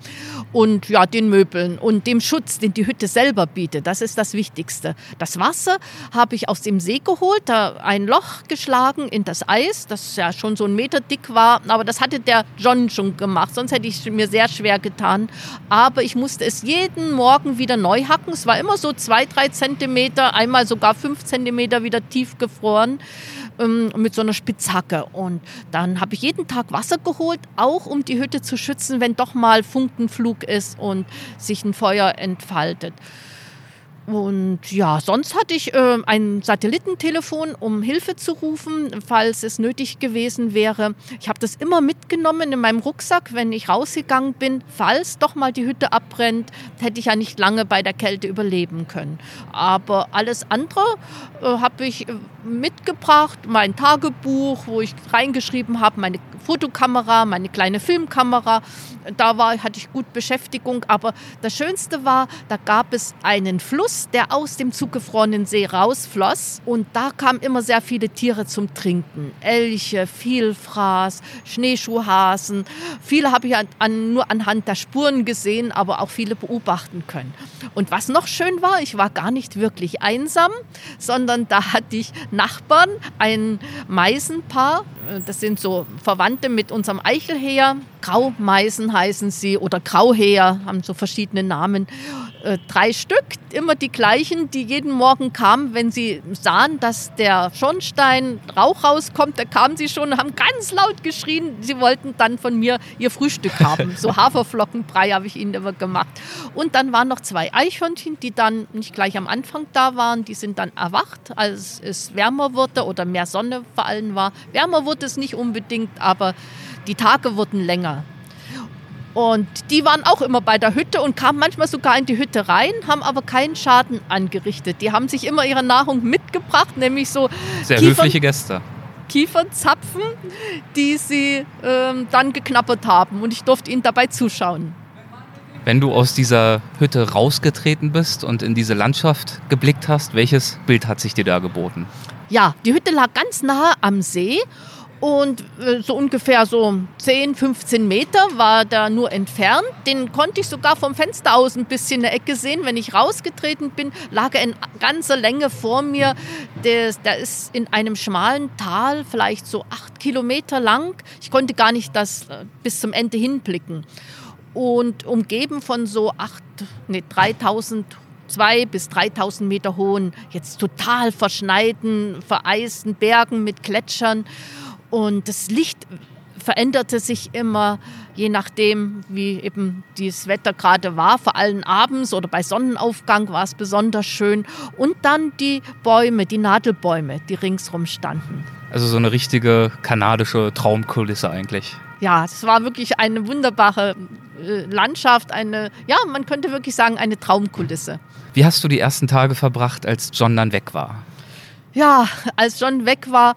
Speaker 1: und ja, den Möbeln und dem Schutz, den die Hütte selber bietet. Das ist das Wichtigste. Das Wasser habe ich aus dem See geholt, da ein Loch geschlagen in das Eis, das ja schon so ein Meter dick war, aber das hatte der John schon gemacht, sonst hätte ich es mir sehr schwer getan. Aber ich musste es jeden Morgen wieder neu hacken. Es war immer so zwei, drei Zentimeter, einmal sogar fünf Zentimeter wieder tief gefroren. ähm, mit so einer Spitzhacke. Und dann habe ich jeden Tag Wasser geholt, auch um die Hütte zu schützen, wenn doch mal Funkenflug ist und sich ein Feuer entfaltet. Und ja, sonst hatte ich äh, ein Satellitentelefon, um Hilfe zu rufen, falls es nötig gewesen wäre. Ich habe das immer mitgenommen in meinem Rucksack, wenn ich rausgegangen bin. Falls doch mal die Hütte abbrennt, hätte ich ja nicht lange bei der Kälte überleben können. Aber alles andere äh, habe ich äh, mitgebracht, mein Tagebuch, wo ich reingeschrieben habe, meine Fotokamera, meine kleine Filmkamera. Da war, hatte ich gut Beschäftigung. Aber das Schönste war, da gab es einen Fluss, der aus dem zugefrorenen See rausfloss. Und da kamen immer sehr viele Tiere zum Trinken. Elche, Vielfraß, Schneeschuhhasen. Viele habe ich an, an, nur anhand der Spuren gesehen, aber auch viele beobachten können. Und was noch schön war, ich war gar nicht wirklich einsam, sondern da hatte ich Nachbarn, ein Meisenpaar. Das sind so Verwandte mit unserem Eichelheer. Graumeisen heißen sie oder Grauheer, haben so verschiedene Namen. Äh, drei Stück, immer die gleichen, die jeden Morgen kamen, wenn sie sahen, dass der Schornstein Rauch rauskommt, da kamen sie schon und haben ganz laut geschrien, sie wollten dann von mir ihr Frühstück haben. So Haferflockenbrei habe ich ihnen immer gemacht. Und dann waren noch zwei Eichhörnchen, die dann nicht gleich am Anfang da waren, die sind dann erwacht, als es wärmer wurde oder mehr Sonne vor allem war. Wärmer wurde es nicht unbedingt, aber die Tage wurden länger. Und die waren auch immer bei der Hütte und kamen manchmal sogar in die Hütte rein, haben aber keinen Schaden angerichtet. Die haben sich immer ihre Nahrung mitgebracht, nämlich so
Speaker 2: sehr Kiefern, höfliche Gäste.
Speaker 1: Kiefernzapfen, die sie ähm, dann geknappert haben und ich durfte ihnen dabei zuschauen.
Speaker 2: Wenn du aus dieser Hütte rausgetreten bist und in diese Landschaft geblickt hast, welches Bild hat sich dir da geboten?
Speaker 1: Ja, die Hütte lag ganz nahe am See und äh, so ungefähr so 10, 15 Meter war da nur entfernt. Den konnte ich sogar vom Fenster aus ein bisschen in der Ecke sehen. Wenn ich rausgetreten bin, lag er in ganzer Länge vor mir. Der, der ist in einem schmalen Tal, vielleicht so acht Kilometer lang. Ich konnte gar nicht das äh, bis zum Ende hinblicken. Und umgeben von so acht, nee, 3000 zwei bis 3000 Meter hohen, jetzt total verschneiten, vereisten Bergen mit Gletschern. Und das Licht veränderte sich immer, je nachdem, wie eben das Wetter gerade war. Vor allem abends oder bei Sonnenaufgang war es besonders schön. Und dann die Bäume, die Nadelbäume, die ringsrum standen.
Speaker 2: Also so eine richtige kanadische Traumkulisse eigentlich.
Speaker 1: Ja, es war wirklich eine wunderbare äh, Landschaft, eine, ja, man könnte wirklich sagen, eine Traumkulisse.
Speaker 2: Wie hast du die ersten Tage verbracht, als John dann weg war?
Speaker 1: Ja, als John weg war,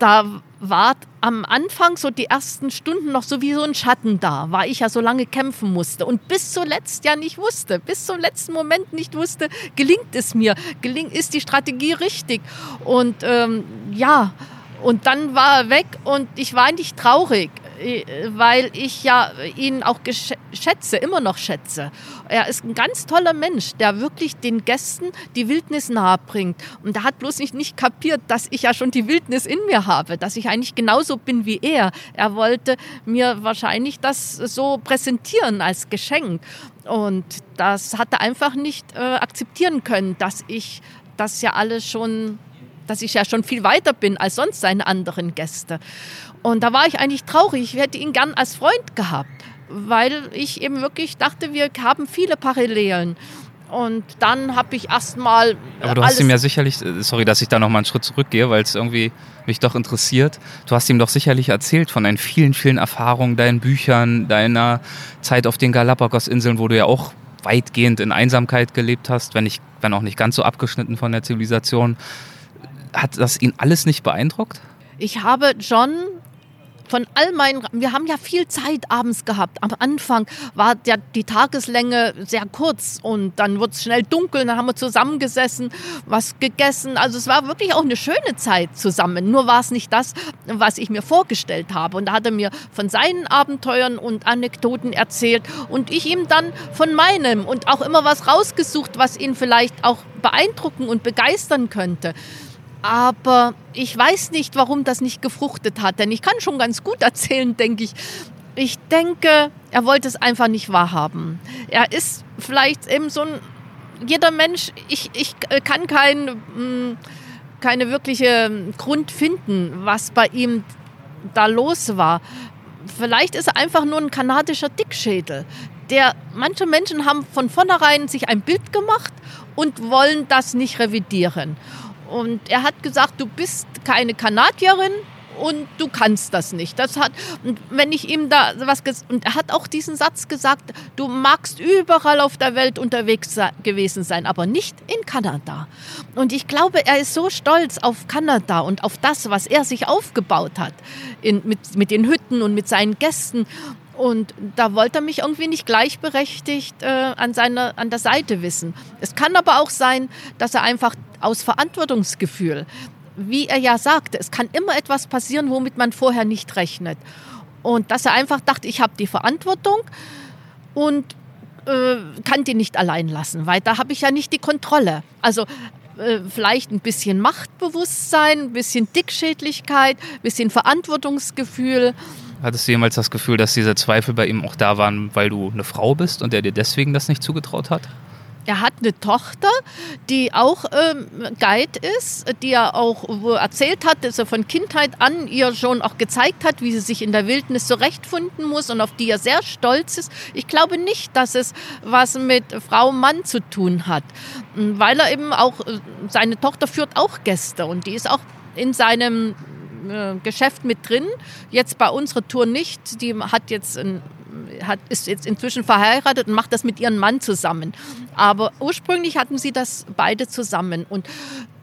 Speaker 1: da war am Anfang so die ersten Stunden noch so wie so ein Schatten da, weil ich ja so lange kämpfen musste und bis zuletzt ja nicht wusste, bis zum letzten Moment nicht wusste, gelingt es mir, gelingt, ist die Strategie richtig und ähm, ja, und dann war er weg und ich war nicht traurig. Äh, weil ich ja ihn auch schätze, immer noch schätze. Er ist ein ganz toller Mensch, der wirklich den Gästen die Wildnis nahe bringt. Und er hat bloß nicht, nicht kapiert, dass ich ja schon die Wildnis in mir habe, dass ich eigentlich genauso bin wie er. Er wollte mir wahrscheinlich das so präsentieren als Geschenk. Und das hat er einfach nicht äh, akzeptieren können, dass ich das ja alles schon dass ich ja schon viel weiter bin als sonst seine anderen Gäste. Und da war ich eigentlich traurig. Ich hätte ihn gern als Freund gehabt, weil ich eben wirklich dachte, wir haben viele Parallelen. Und dann habe ich erstmal.
Speaker 2: Aber du hast ihm ja sicherlich, äh, sorry, dass ich da nochmal einen Schritt zurückgehe, weil es irgendwie mich doch interessiert. Du hast ihm doch sicherlich erzählt von deinen vielen, vielen Erfahrungen, deinen Büchern, deiner Zeit auf den Galapagos-Inseln, wo du ja auch weitgehend in Einsamkeit gelebt hast, wenn, nicht, wenn auch nicht ganz so abgeschnitten von der Zivilisation. Hat das ihn alles nicht beeindruckt?
Speaker 1: Ich habe John von all meinen, wir haben ja viel Zeit abends gehabt. Am Anfang war der, die Tageslänge sehr kurz und dann wurde es schnell dunkel, dann haben wir zusammengesessen, was gegessen. Also es war wirklich auch eine schöne Zeit zusammen. Nur war es nicht das, was ich mir vorgestellt habe. Und da hat er mir von seinen Abenteuern und Anekdoten erzählt und ich ihm dann von meinem und auch immer was rausgesucht, was ihn vielleicht auch beeindrucken und begeistern könnte. Aber ich weiß nicht, warum das nicht gefruchtet hat, denn ich kann schon ganz gut erzählen, denke ich. Ich denke, er wollte es einfach nicht wahrhaben. Er ist vielleicht eben so ein, jeder Mensch, ich, ich kann kein, hm, keine wirkliche Grund finden, was bei ihm da los war. Vielleicht ist er einfach nur ein kanadischer Dickschädel. Der, manche Menschen haben von vornherein sich ein Bild gemacht und wollen das nicht revidieren. Und er hat gesagt, du bist keine Kanadierin, und du kannst das nicht. Das hat, und wenn ich ihm da was und er hat auch diesen Satz gesagt, du magst überall auf der Welt unterwegs gewesen sein, aber nicht in Kanada. Und ich glaube, er ist so stolz auf Kanada und auf das, was er sich aufgebaut hat, in, mit, mit den Hütten und mit seinen Gästen. Und da wollte er mich irgendwie nicht gleichberechtigt äh, an, seiner, an der Seite wissen. Es kann aber auch sein, dass er einfach aus Verantwortungsgefühl wie er ja sagte, es kann immer etwas passieren, womit man vorher nicht rechnet. Und dass er einfach dachte, ich habe die Verantwortung und äh, kann die nicht allein lassen, weil da habe ich ja nicht die Kontrolle. Also äh, vielleicht ein bisschen Machtbewusstsein, ein bisschen Dickschädlichkeit, ein bisschen Verantwortungsgefühl.
Speaker 2: Hattest du jemals das Gefühl, dass diese Zweifel bei ihm auch da waren, weil du eine Frau bist und er dir deswegen das nicht zugetraut hat?
Speaker 1: Er hat eine Tochter, die auch ähm, Guide ist, die er auch erzählt hat, dass er von Kindheit an ihr schon auch gezeigt hat, wie sie sich in der Wildnis zurechtfinden muss und auf die er sehr stolz ist. Ich glaube nicht, dass es was mit Frau Mann zu tun hat, weil er eben auch, äh, seine Tochter führt auch Gäste und die ist auch in seinem äh, Geschäft mit drin. Jetzt bei unserer Tour nicht. Die hat jetzt ein hat, ist jetzt inzwischen verheiratet und macht das mit ihrem Mann zusammen. Aber ursprünglich hatten sie das beide zusammen. Und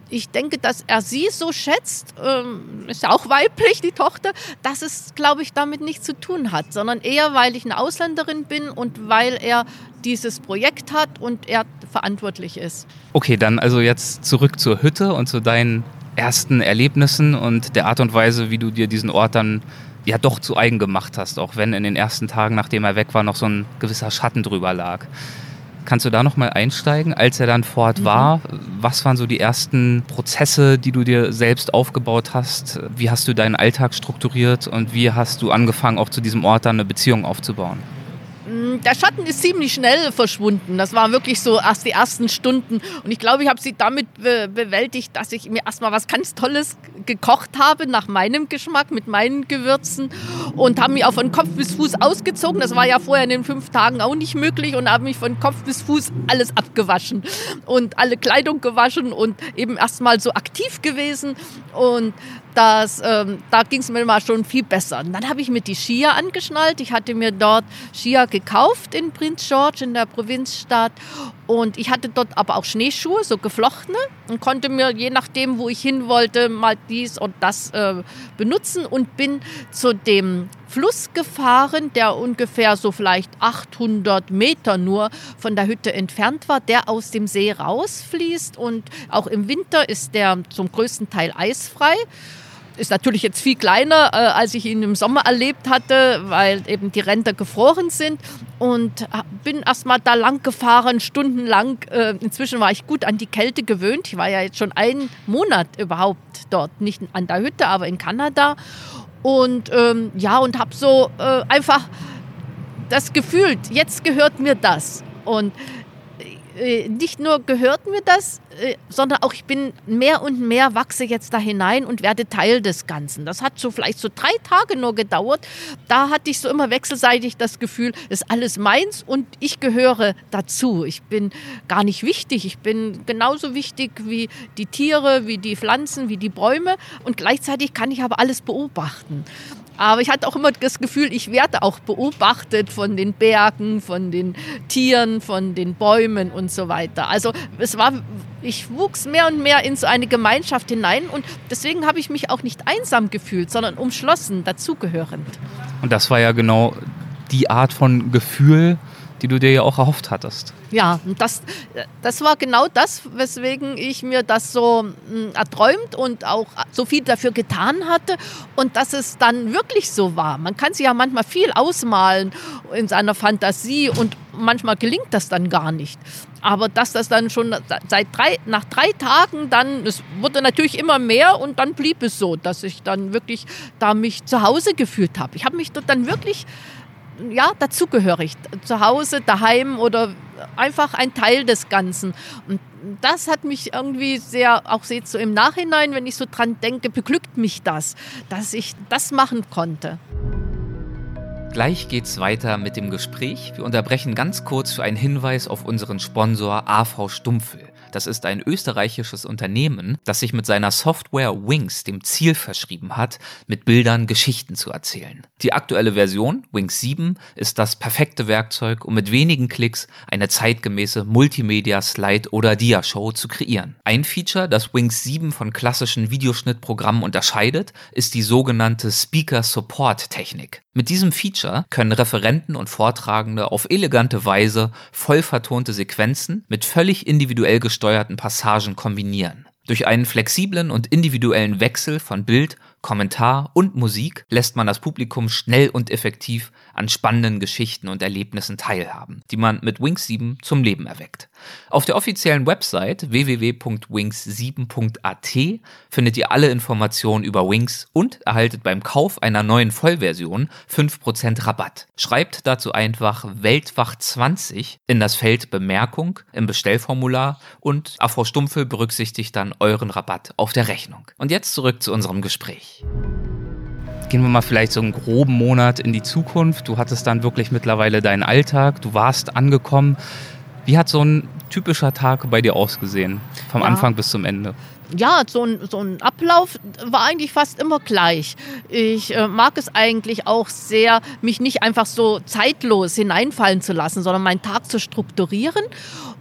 Speaker 1: ich denke, dass er sie so schätzt, ähm, ist ja auch weiblich, die Tochter, dass es, glaube ich, damit nichts zu tun hat, sondern eher, weil ich eine Ausländerin bin und weil er dieses Projekt hat und er verantwortlich ist.
Speaker 2: Okay, dann also jetzt zurück zur Hütte und zu deinen ersten Erlebnissen und der Art und Weise, wie du dir diesen Ort dann ja doch zu eigen gemacht hast, auch wenn in den ersten Tagen, nachdem er weg war, noch so ein gewisser Schatten drüber lag. Kannst du da noch mal einsteigen, als er dann fort mhm. war? Was waren so die ersten Prozesse, die du dir selbst aufgebaut hast? Wie hast du deinen Alltag strukturiert und wie hast du angefangen, auch zu diesem Ort dann eine Beziehung aufzubauen?
Speaker 1: Der Schatten ist ziemlich schnell verschwunden. Das waren wirklich so erst die ersten Stunden. Und ich glaube, ich habe sie damit be bewältigt, dass ich mir erstmal was ganz Tolles gekocht habe, nach meinem Geschmack, mit meinen Gewürzen. Und habe mich auch von Kopf bis Fuß ausgezogen. Das war ja vorher in den fünf Tagen auch nicht möglich. Und habe mich von Kopf bis Fuß alles abgewaschen. Und alle Kleidung gewaschen und eben erstmal so aktiv gewesen. Und das, ähm, da ging es mir mal schon viel besser. Und dann habe ich mir die Skier angeschnallt. Ich hatte mir dort Skier gekauft in Prince George, in der Provinzstadt. Und ich hatte dort aber auch Schneeschuhe, so geflochtene, und konnte mir je nachdem, wo ich hin wollte, mal dies und das äh, benutzen und bin zu dem Fluss gefahren, der ungefähr so vielleicht 800 Meter nur von der Hütte entfernt war, der aus dem See rausfließt. Und auch im Winter ist der zum größten Teil eisfrei ist natürlich jetzt viel kleiner, äh, als ich ihn im Sommer erlebt hatte, weil eben die Ränder gefroren sind. Und bin erst mal da lang gefahren, stundenlang. Äh, inzwischen war ich gut an die Kälte gewöhnt. Ich war ja jetzt schon einen Monat überhaupt dort, nicht an der Hütte, aber in Kanada. Und ähm, ja, und habe so äh, einfach das Gefühl, jetzt gehört mir das. Und nicht nur gehört mir das, äh, sondern auch ich bin mehr und mehr wachse jetzt da hinein und werde Teil des Ganzen. Das hat so vielleicht so drei Tage nur gedauert. Da hatte ich so immer wechselseitig das Gefühl, das ist alles meins und ich gehöre dazu. Ich bin gar nicht wichtig. Ich bin genauso wichtig wie die Tiere, wie die Pflanzen, wie die Bäume und gleichzeitig kann ich aber alles beobachten. Aber ich hatte auch immer das Gefühl, ich werde auch beobachtet von den Bergen, von den Tieren, von den Bäumen und so weiter. Also es war, ich wuchs mehr und mehr in so eine Gemeinschaft hinein und deswegen habe ich mich auch nicht einsam gefühlt, sondern umschlossen, dazugehörend.
Speaker 2: Und das war ja genau die Art von Gefühl, die du dir ja auch erhofft hattest.
Speaker 1: Ja, das, das war genau das, weswegen ich mir das so hm, erträumt und auch so viel dafür getan hatte und dass es dann wirklich so war. Man kann sich ja manchmal viel ausmalen in seiner Fantasie und manchmal gelingt das dann gar nicht. Aber dass das dann schon seit drei, nach drei Tagen dann, es wurde natürlich immer mehr und dann blieb es so, dass ich dann wirklich da mich zu Hause gefühlt habe. Ich habe mich dort dann wirklich ja, dazugehörig. Zu Hause, daheim oder einfach ein Teil des Ganzen. Und das hat mich irgendwie sehr, auch jetzt so im Nachhinein, wenn ich so dran denke, beglückt mich das, dass ich das machen konnte.
Speaker 2: Gleich geht's weiter mit dem Gespräch. Wir unterbrechen ganz kurz für einen Hinweis auf unseren Sponsor AV Stumpfel. Das ist ein österreichisches Unternehmen, das sich mit seiner Software Wings dem Ziel verschrieben hat, mit Bildern Geschichten zu erzählen. Die aktuelle Version, Wings 7, ist das perfekte Werkzeug, um mit wenigen Klicks eine zeitgemäße Multimedia, Slide oder Dia-Show zu kreieren. Ein Feature, das Wings 7 von klassischen Videoschnittprogrammen unterscheidet, ist die sogenannte Speaker Support Technik. Mit diesem Feature können Referenten und Vortragende auf elegante Weise voll vertonte Sequenzen mit völlig individuell gesteuerten Passagen kombinieren. Durch einen flexiblen und individuellen Wechsel von Bild, Kommentar und Musik lässt man das Publikum schnell und effektiv an spannenden Geschichten und Erlebnissen teilhaben, die man mit Wings 7 zum Leben erweckt. Auf der offiziellen Website www.wings7.at findet ihr alle Informationen über Wings und erhaltet beim Kauf einer neuen Vollversion 5% Rabatt. Schreibt dazu einfach Weltwach 20 in das Feld Bemerkung im Bestellformular und AV Stumpfel berücksichtigt dann euren Rabatt auf der Rechnung. Und jetzt zurück zu unserem Gespräch. Gehen wir mal vielleicht so einen groben Monat in die Zukunft. Du hattest dann wirklich mittlerweile deinen Alltag, du warst angekommen. Wie hat so ein typischer Tag bei dir ausgesehen, vom ja. Anfang bis zum Ende?
Speaker 1: ja, so ein, so ein Ablauf war eigentlich fast immer gleich. Ich äh, mag es eigentlich auch sehr, mich nicht einfach so zeitlos hineinfallen zu lassen, sondern meinen Tag zu strukturieren.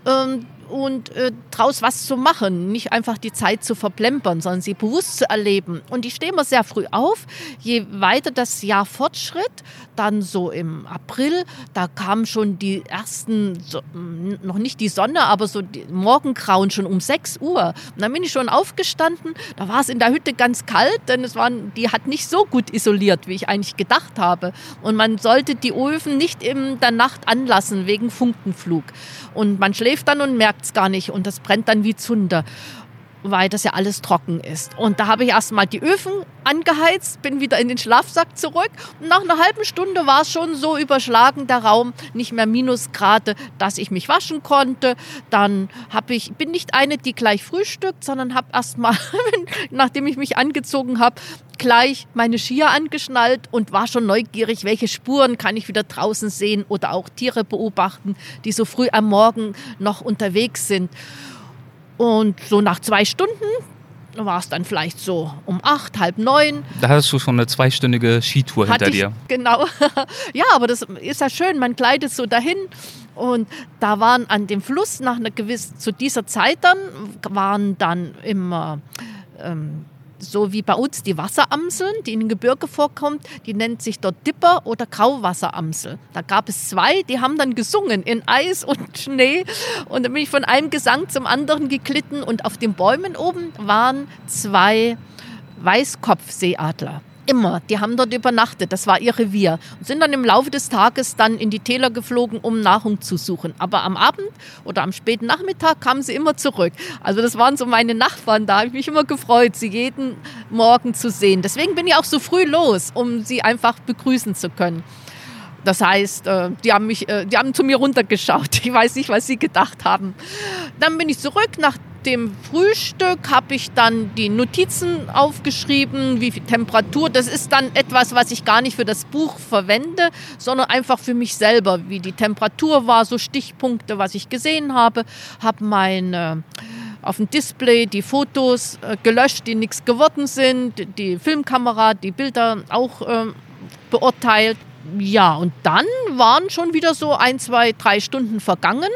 Speaker 1: Ähm, und äh, draus was zu machen, nicht einfach die Zeit zu verplempern, sondern sie bewusst zu erleben. Und ich stehe immer sehr früh auf. Je weiter das Jahr fortschritt, dann so im April, da kamen schon die ersten, so, noch nicht die Sonne, aber so die Morgengrauen schon um 6 Uhr. Und dann bin ich schon aufgestanden. Da war es in der Hütte ganz kalt, denn es waren, die hat nicht so gut isoliert, wie ich eigentlich gedacht habe. Und man sollte die Öfen nicht in der Nacht anlassen wegen Funkenflug. Und man schläft dann und merkt es gar nicht und das brennt dann wie Zunder weil das ja alles trocken ist. Und da habe ich erstmal die Öfen angeheizt, bin wieder in den Schlafsack zurück. Und nach einer halben Stunde war es schon so überschlagen, der Raum, nicht mehr Minusgrade, dass ich mich waschen konnte. Dann habe ich, bin nicht eine, die gleich frühstückt, sondern habe erstmal, nachdem ich mich angezogen habe, gleich meine Skier angeschnallt und war schon neugierig, welche Spuren kann ich wieder draußen sehen oder auch Tiere beobachten, die so früh am Morgen noch unterwegs sind. Und so nach zwei Stunden war es dann vielleicht so um acht, halb neun.
Speaker 2: Da hattest du schon eine zweistündige Skitour hinter
Speaker 1: ich,
Speaker 2: dir.
Speaker 1: Genau. ja, aber das ist ja schön. Man gleitet so dahin. Und da waren an dem Fluss nach einer gewissen, zu dieser Zeit dann, waren dann immer ähm, so wie bei uns die Wasseramseln, die in den Gebirge vorkommt, die nennt sich dort Dipper oder Grauwasseramsel. Da gab es zwei, die haben dann gesungen in Eis und Schnee und dann bin ich von einem Gesang zum anderen geglitten und auf den Bäumen oben waren zwei Weißkopfseeadler. Immer. Die haben dort übernachtet. Das war ihr Revier. Und sind dann im Laufe des Tages dann in die Täler geflogen, um Nahrung zu suchen. Aber am Abend oder am späten Nachmittag kamen sie immer zurück. Also das waren so meine Nachbarn. Da habe ich mich immer gefreut, sie jeden Morgen zu sehen. Deswegen bin ich auch so früh los, um sie einfach begrüßen zu können. Das heißt, äh, die haben, mich, äh, die haben zu mir runtergeschaut. Ich weiß nicht, was sie gedacht haben. Dann bin ich zurück nach dem Frühstück habe ich dann die Notizen aufgeschrieben, wie viel Temperatur. Das ist dann etwas, was ich gar nicht für das Buch verwende, sondern einfach für mich selber, wie die Temperatur war, so Stichpunkte, was ich gesehen habe. Habe meine auf dem Display die Fotos äh, gelöscht, die nichts geworden sind, die Filmkamera, die Bilder auch äh, beurteilt. Ja, und dann waren schon wieder so ein, zwei, drei Stunden vergangen.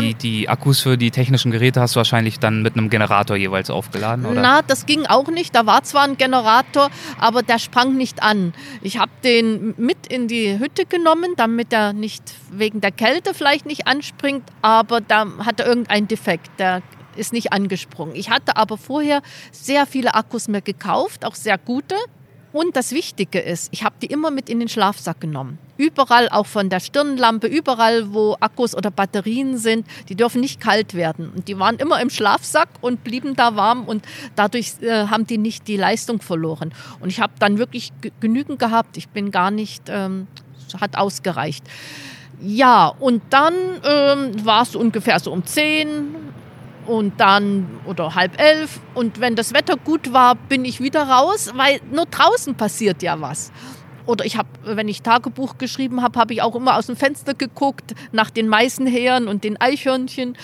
Speaker 2: Die, die, Akkus für die technischen Geräte hast du wahrscheinlich dann mit einem Generator jeweils aufgeladen, oder?
Speaker 1: Na, das ging auch nicht. Da war zwar ein Generator, aber der sprang nicht an. Ich habe den mit in die Hütte genommen, damit er nicht wegen der Kälte vielleicht nicht anspringt, aber da hatte irgendein Defekt. Der ist nicht angesprungen. Ich hatte aber vorher sehr viele Akkus mir gekauft, auch sehr gute. Und das Wichtige ist, ich habe die immer mit in den Schlafsack genommen. Überall, auch von der Stirnlampe, überall, wo Akkus oder Batterien sind, die dürfen nicht kalt werden. Und die waren immer im Schlafsack und blieben da warm und dadurch äh, haben die nicht die Leistung verloren. Und ich habe dann wirklich genügend gehabt. Ich bin gar nicht, ähm, hat ausgereicht. Ja, und dann ähm, war es ungefähr so um 10 und dann oder halb elf. Und wenn das Wetter gut war, bin ich wieder raus, weil nur draußen passiert ja was. Oder ich habe, wenn ich Tagebuch geschrieben habe, habe ich auch immer aus dem Fenster geguckt nach den Meißenhähern und den Eichhörnchen.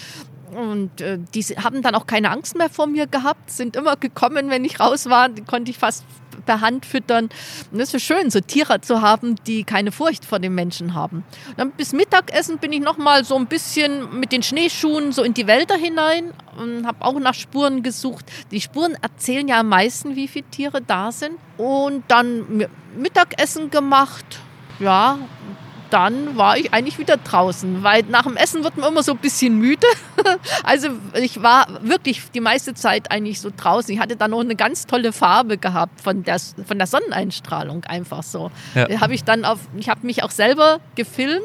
Speaker 1: Und äh, die haben dann auch keine Angst mehr vor mir gehabt, sind immer gekommen, wenn ich raus war. Die konnte ich fast per Hand füttern. Und das ist schön, so Tiere zu haben, die keine Furcht vor den Menschen haben. Und dann bis Mittagessen bin ich noch mal so ein bisschen mit den Schneeschuhen so in die Wälder hinein und habe auch nach Spuren gesucht. Die Spuren erzählen ja am meisten, wie viele Tiere da sind. Und dann Mittagessen gemacht. Ja, dann war ich eigentlich wieder draußen, weil nach dem Essen wird man immer so ein bisschen müde. Also ich war wirklich die meiste Zeit eigentlich so draußen. Ich hatte dann noch eine ganz tolle Farbe gehabt von der, von der Sonneneinstrahlung einfach so. Ja. Habe ich dann auf, ich habe mich auch selber gefilmt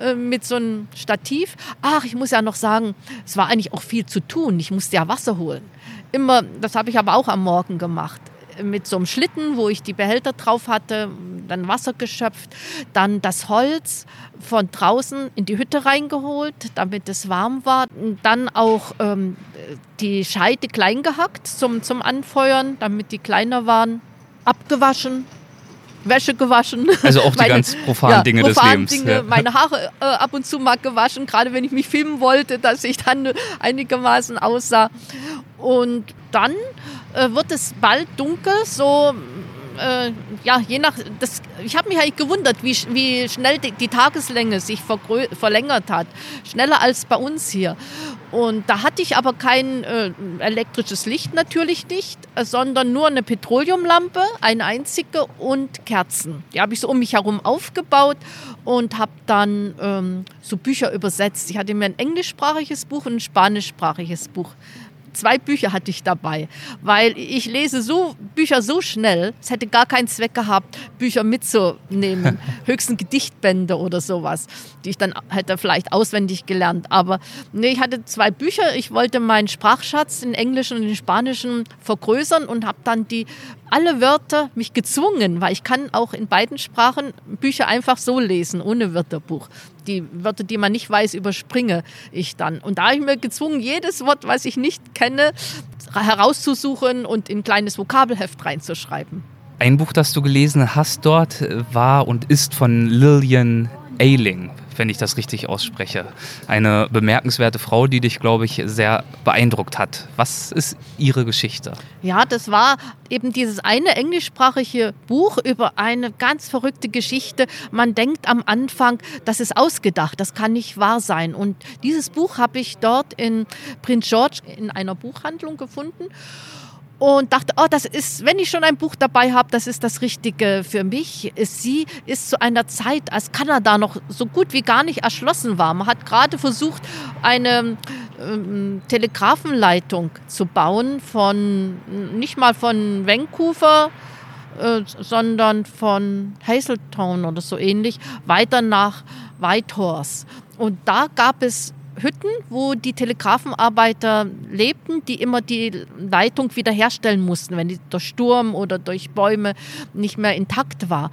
Speaker 1: äh, mit so einem Stativ. Ach, ich muss ja noch sagen, es war eigentlich auch viel zu tun. Ich musste ja Wasser holen. Immer, das habe ich aber auch am Morgen gemacht mit so einem Schlitten, wo ich die Behälter drauf hatte, dann Wasser geschöpft, dann das Holz von draußen in die Hütte reingeholt, damit es warm war. Dann auch ähm, die Scheite klein gehackt zum, zum Anfeuern, damit die kleiner waren. Abgewaschen, Wäsche gewaschen.
Speaker 2: Also auch die meine, ganz profanen ja, Dinge profan des Lebens. Dinge,
Speaker 1: ja. Meine Haare äh, ab und zu mal gewaschen, gerade wenn ich mich filmen wollte, dass ich dann einigermaßen aussah. Und dann äh, wird es bald dunkel, so äh, ja, je nach, das, ich habe mich halt gewundert, wie, wie schnell die, die Tageslänge sich verlängert hat. Schneller als bei uns hier. Und da hatte ich aber kein äh, elektrisches Licht natürlich nicht, sondern nur eine Petroleumlampe, eine einzige und Kerzen. Die habe ich so um mich herum aufgebaut und habe dann ähm, so Bücher übersetzt. Ich hatte mir ein englischsprachiges Buch und ein spanischsprachiges Buch zwei Bücher hatte ich dabei, weil ich lese so Bücher so schnell, es hätte gar keinen Zweck gehabt, Bücher mitzunehmen, höchstens Gedichtbände oder sowas, die ich dann hätte vielleicht auswendig gelernt. Aber nee, ich hatte zwei Bücher, ich wollte meinen Sprachschatz in Englischen und in Spanischen vergrößern und habe dann die alle Wörter mich gezwungen, weil ich kann auch in beiden Sprachen Bücher einfach so lesen, ohne Wörterbuch. Die Wörter, die man nicht weiß, überspringe ich dann. Und da habe ich mir gezwungen, jedes Wort, was ich nicht kenne, herauszusuchen und in ein kleines Vokabelheft reinzuschreiben.
Speaker 2: Ein Buch, das du gelesen hast dort, war und ist von Lillian Ailing wenn ich das richtig ausspreche. Eine bemerkenswerte Frau, die dich, glaube ich, sehr beeindruckt hat. Was ist ihre Geschichte?
Speaker 1: Ja, das war eben dieses eine englischsprachige Buch über eine ganz verrückte Geschichte. Man denkt am Anfang, das ist ausgedacht, das kann nicht wahr sein. Und dieses Buch habe ich dort in Prince George in einer Buchhandlung gefunden und dachte, oh, das ist, wenn ich schon ein Buch dabei habe, das ist das Richtige für mich. Sie ist zu einer Zeit, als Kanada noch so gut wie gar nicht erschlossen war. Man hat gerade versucht, eine ähm, Telegrafenleitung zu bauen von, nicht mal von Vancouver, äh, sondern von Hazeltown oder so ähnlich, weiter nach Whitehorse. Und da gab es Hütten, wo die Telegrafenarbeiter lebten, die immer die Leitung wiederherstellen mussten, wenn die durch Sturm oder durch Bäume nicht mehr intakt war.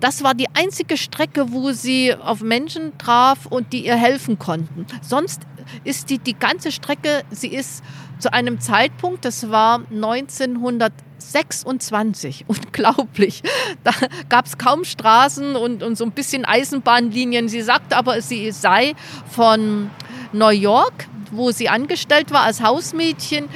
Speaker 1: Das war die einzige Strecke, wo sie auf Menschen traf und die ihr helfen konnten. Sonst ist die, die ganze Strecke, sie ist zu einem Zeitpunkt, das war 1926, unglaublich. Da gab es kaum Straßen und, und so ein bisschen Eisenbahnlinien. Sie sagte aber, sie sei von New York, wo sie angestellt war als Hausmädchen,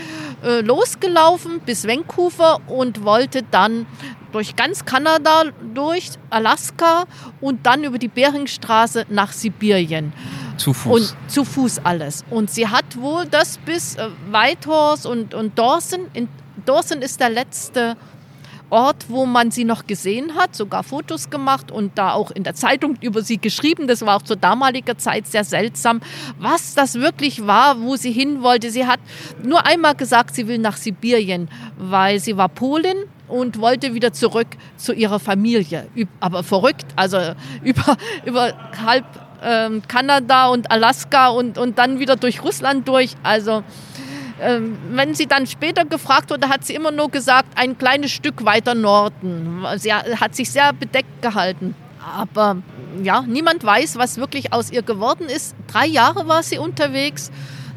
Speaker 1: äh, losgelaufen bis Vancouver und wollte dann durch ganz Kanada, durch Alaska und dann über die Beringstraße nach Sibirien.
Speaker 2: Zu Fuß.
Speaker 1: Und zu Fuß alles. Und sie hat wohl das bis äh, Whitehorse und, und Dawson. In, Dawson ist der letzte Ort, wo man sie noch gesehen hat, sogar Fotos gemacht und da auch in der Zeitung über sie geschrieben. Das war auch zur damaligen Zeit sehr seltsam, was das wirklich war, wo sie hin wollte. Sie hat nur einmal gesagt, sie will nach Sibirien, weil sie war Polin und wollte wieder zurück zu ihrer Familie. Aber verrückt, also über, über halb ähm, Kanada und Alaska und, und dann wieder durch Russland durch. Also ähm, wenn sie dann später gefragt wurde, hat sie immer nur gesagt, ein kleines Stück weiter Norden. Sie hat sich sehr bedeckt gehalten. Aber ja, niemand weiß, was wirklich aus ihr geworden ist. Drei Jahre war sie unterwegs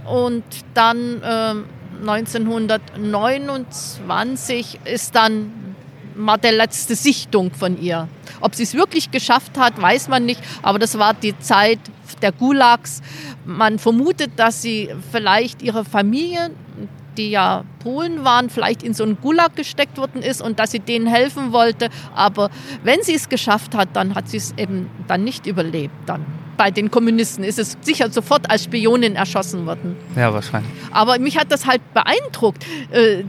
Speaker 1: und dann äh, 1929 ist dann mal der letzte Sichtung von ihr. Ob sie es wirklich geschafft hat, weiß man nicht, aber das war die Zeit der Gulags. Man vermutet, dass sie vielleicht ihre Familie, die ja Polen waren, vielleicht in so einen Gulag gesteckt worden ist und dass sie denen helfen wollte. Aber wenn sie es geschafft hat, dann hat sie es eben dann nicht überlebt. Dann bei den Kommunisten ist es sicher sofort als Spionin erschossen worden.
Speaker 2: Ja, wahrscheinlich.
Speaker 1: Aber mich hat das halt beeindruckt. Äh,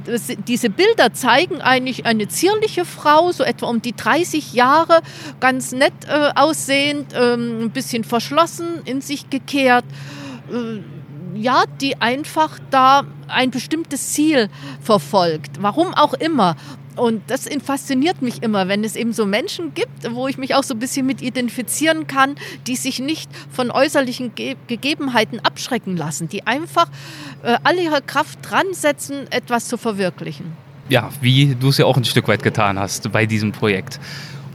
Speaker 1: diese Bilder zeigen eigentlich eine zierliche Frau, so etwa um die 30 Jahre, ganz nett äh, aussehend, ähm, ein bisschen verschlossen, in sich gekehrt. Äh, ja, die einfach da ein bestimmtes Ziel verfolgt. Warum auch immer. Und das fasziniert mich immer, wenn es eben so Menschen gibt, wo ich mich auch so ein bisschen mit identifizieren kann, die sich nicht von äußerlichen Ge Gegebenheiten abschrecken lassen, die einfach äh, alle ihre Kraft dran setzen, etwas zu verwirklichen.
Speaker 2: Ja, wie du es ja auch ein Stück weit getan hast bei diesem Projekt.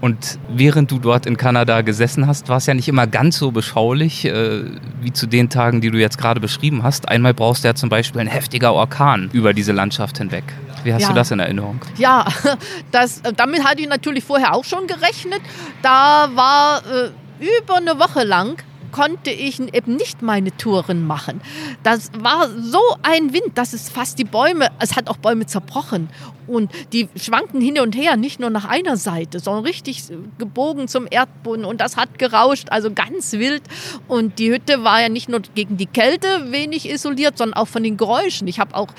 Speaker 2: Und während du dort in Kanada gesessen hast, war es ja nicht immer ganz so beschaulich äh, wie zu den Tagen, die du jetzt gerade beschrieben hast. Einmal brauchst du ja zum Beispiel ein heftiger Orkan über diese Landschaft hinweg. Wie hast ja. du das in Erinnerung?
Speaker 1: Ja, das, damit hatte ich natürlich vorher auch schon gerechnet. Da war äh, über eine Woche lang konnte ich eben nicht meine Touren machen. Das war so ein Wind, dass es fast die Bäume, es hat auch Bäume zerbrochen. Und die schwanken hin und her, nicht nur nach einer Seite, sondern richtig gebogen zum Erdboden. Und das hat gerauscht, also ganz wild. Und die Hütte war ja nicht nur gegen die Kälte wenig isoliert, sondern auch von den Geräuschen. Ich habe auch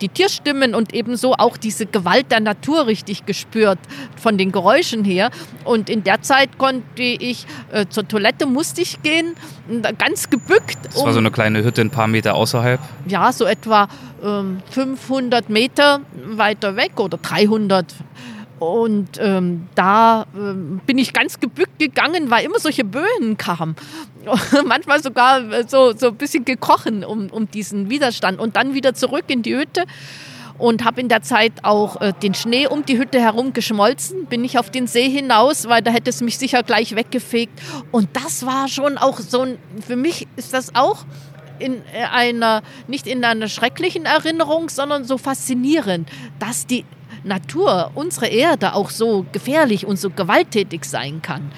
Speaker 1: die Tierstimmen und ebenso auch diese Gewalt der Natur richtig gespürt, von den Geräuschen her. Und in der Zeit konnte ich äh, zur Toilette, musste ich gehen, ganz gebückt.
Speaker 2: Das war so eine kleine Hütte ein paar Meter außerhalb?
Speaker 1: Ja, so etwa 500 ähm, Meter weiter weg oder 300. Und ähm, da ähm, bin ich ganz gebückt gegangen, weil immer solche Böen kamen. Manchmal sogar äh, so, so ein bisschen gekrochen um, um diesen Widerstand. Und dann wieder zurück in die Hütte und habe in der Zeit auch äh, den Schnee um die Hütte herum geschmolzen. Bin ich auf den See hinaus, weil da hätte es mich sicher gleich weggefegt. Und das war schon auch so ein, für mich ist das auch in äh, einer, nicht in einer schrecklichen Erinnerung, sondern so faszinierend, dass die Natur, unsere Erde auch so gefährlich und so gewalttätig sein kann.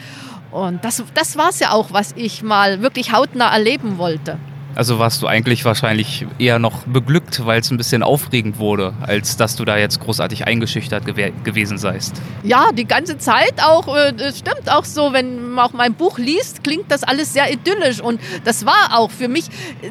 Speaker 1: Und das, das war es ja auch, was ich mal wirklich hautnah erleben wollte.
Speaker 2: Also warst du eigentlich wahrscheinlich eher noch beglückt, weil es ein bisschen aufregend wurde, als dass du da jetzt großartig eingeschüchtert gew gewesen seist.
Speaker 1: Ja, die ganze Zeit auch, äh, stimmt auch so, wenn man auch mein Buch liest, klingt das alles sehr idyllisch. Und das war auch für mich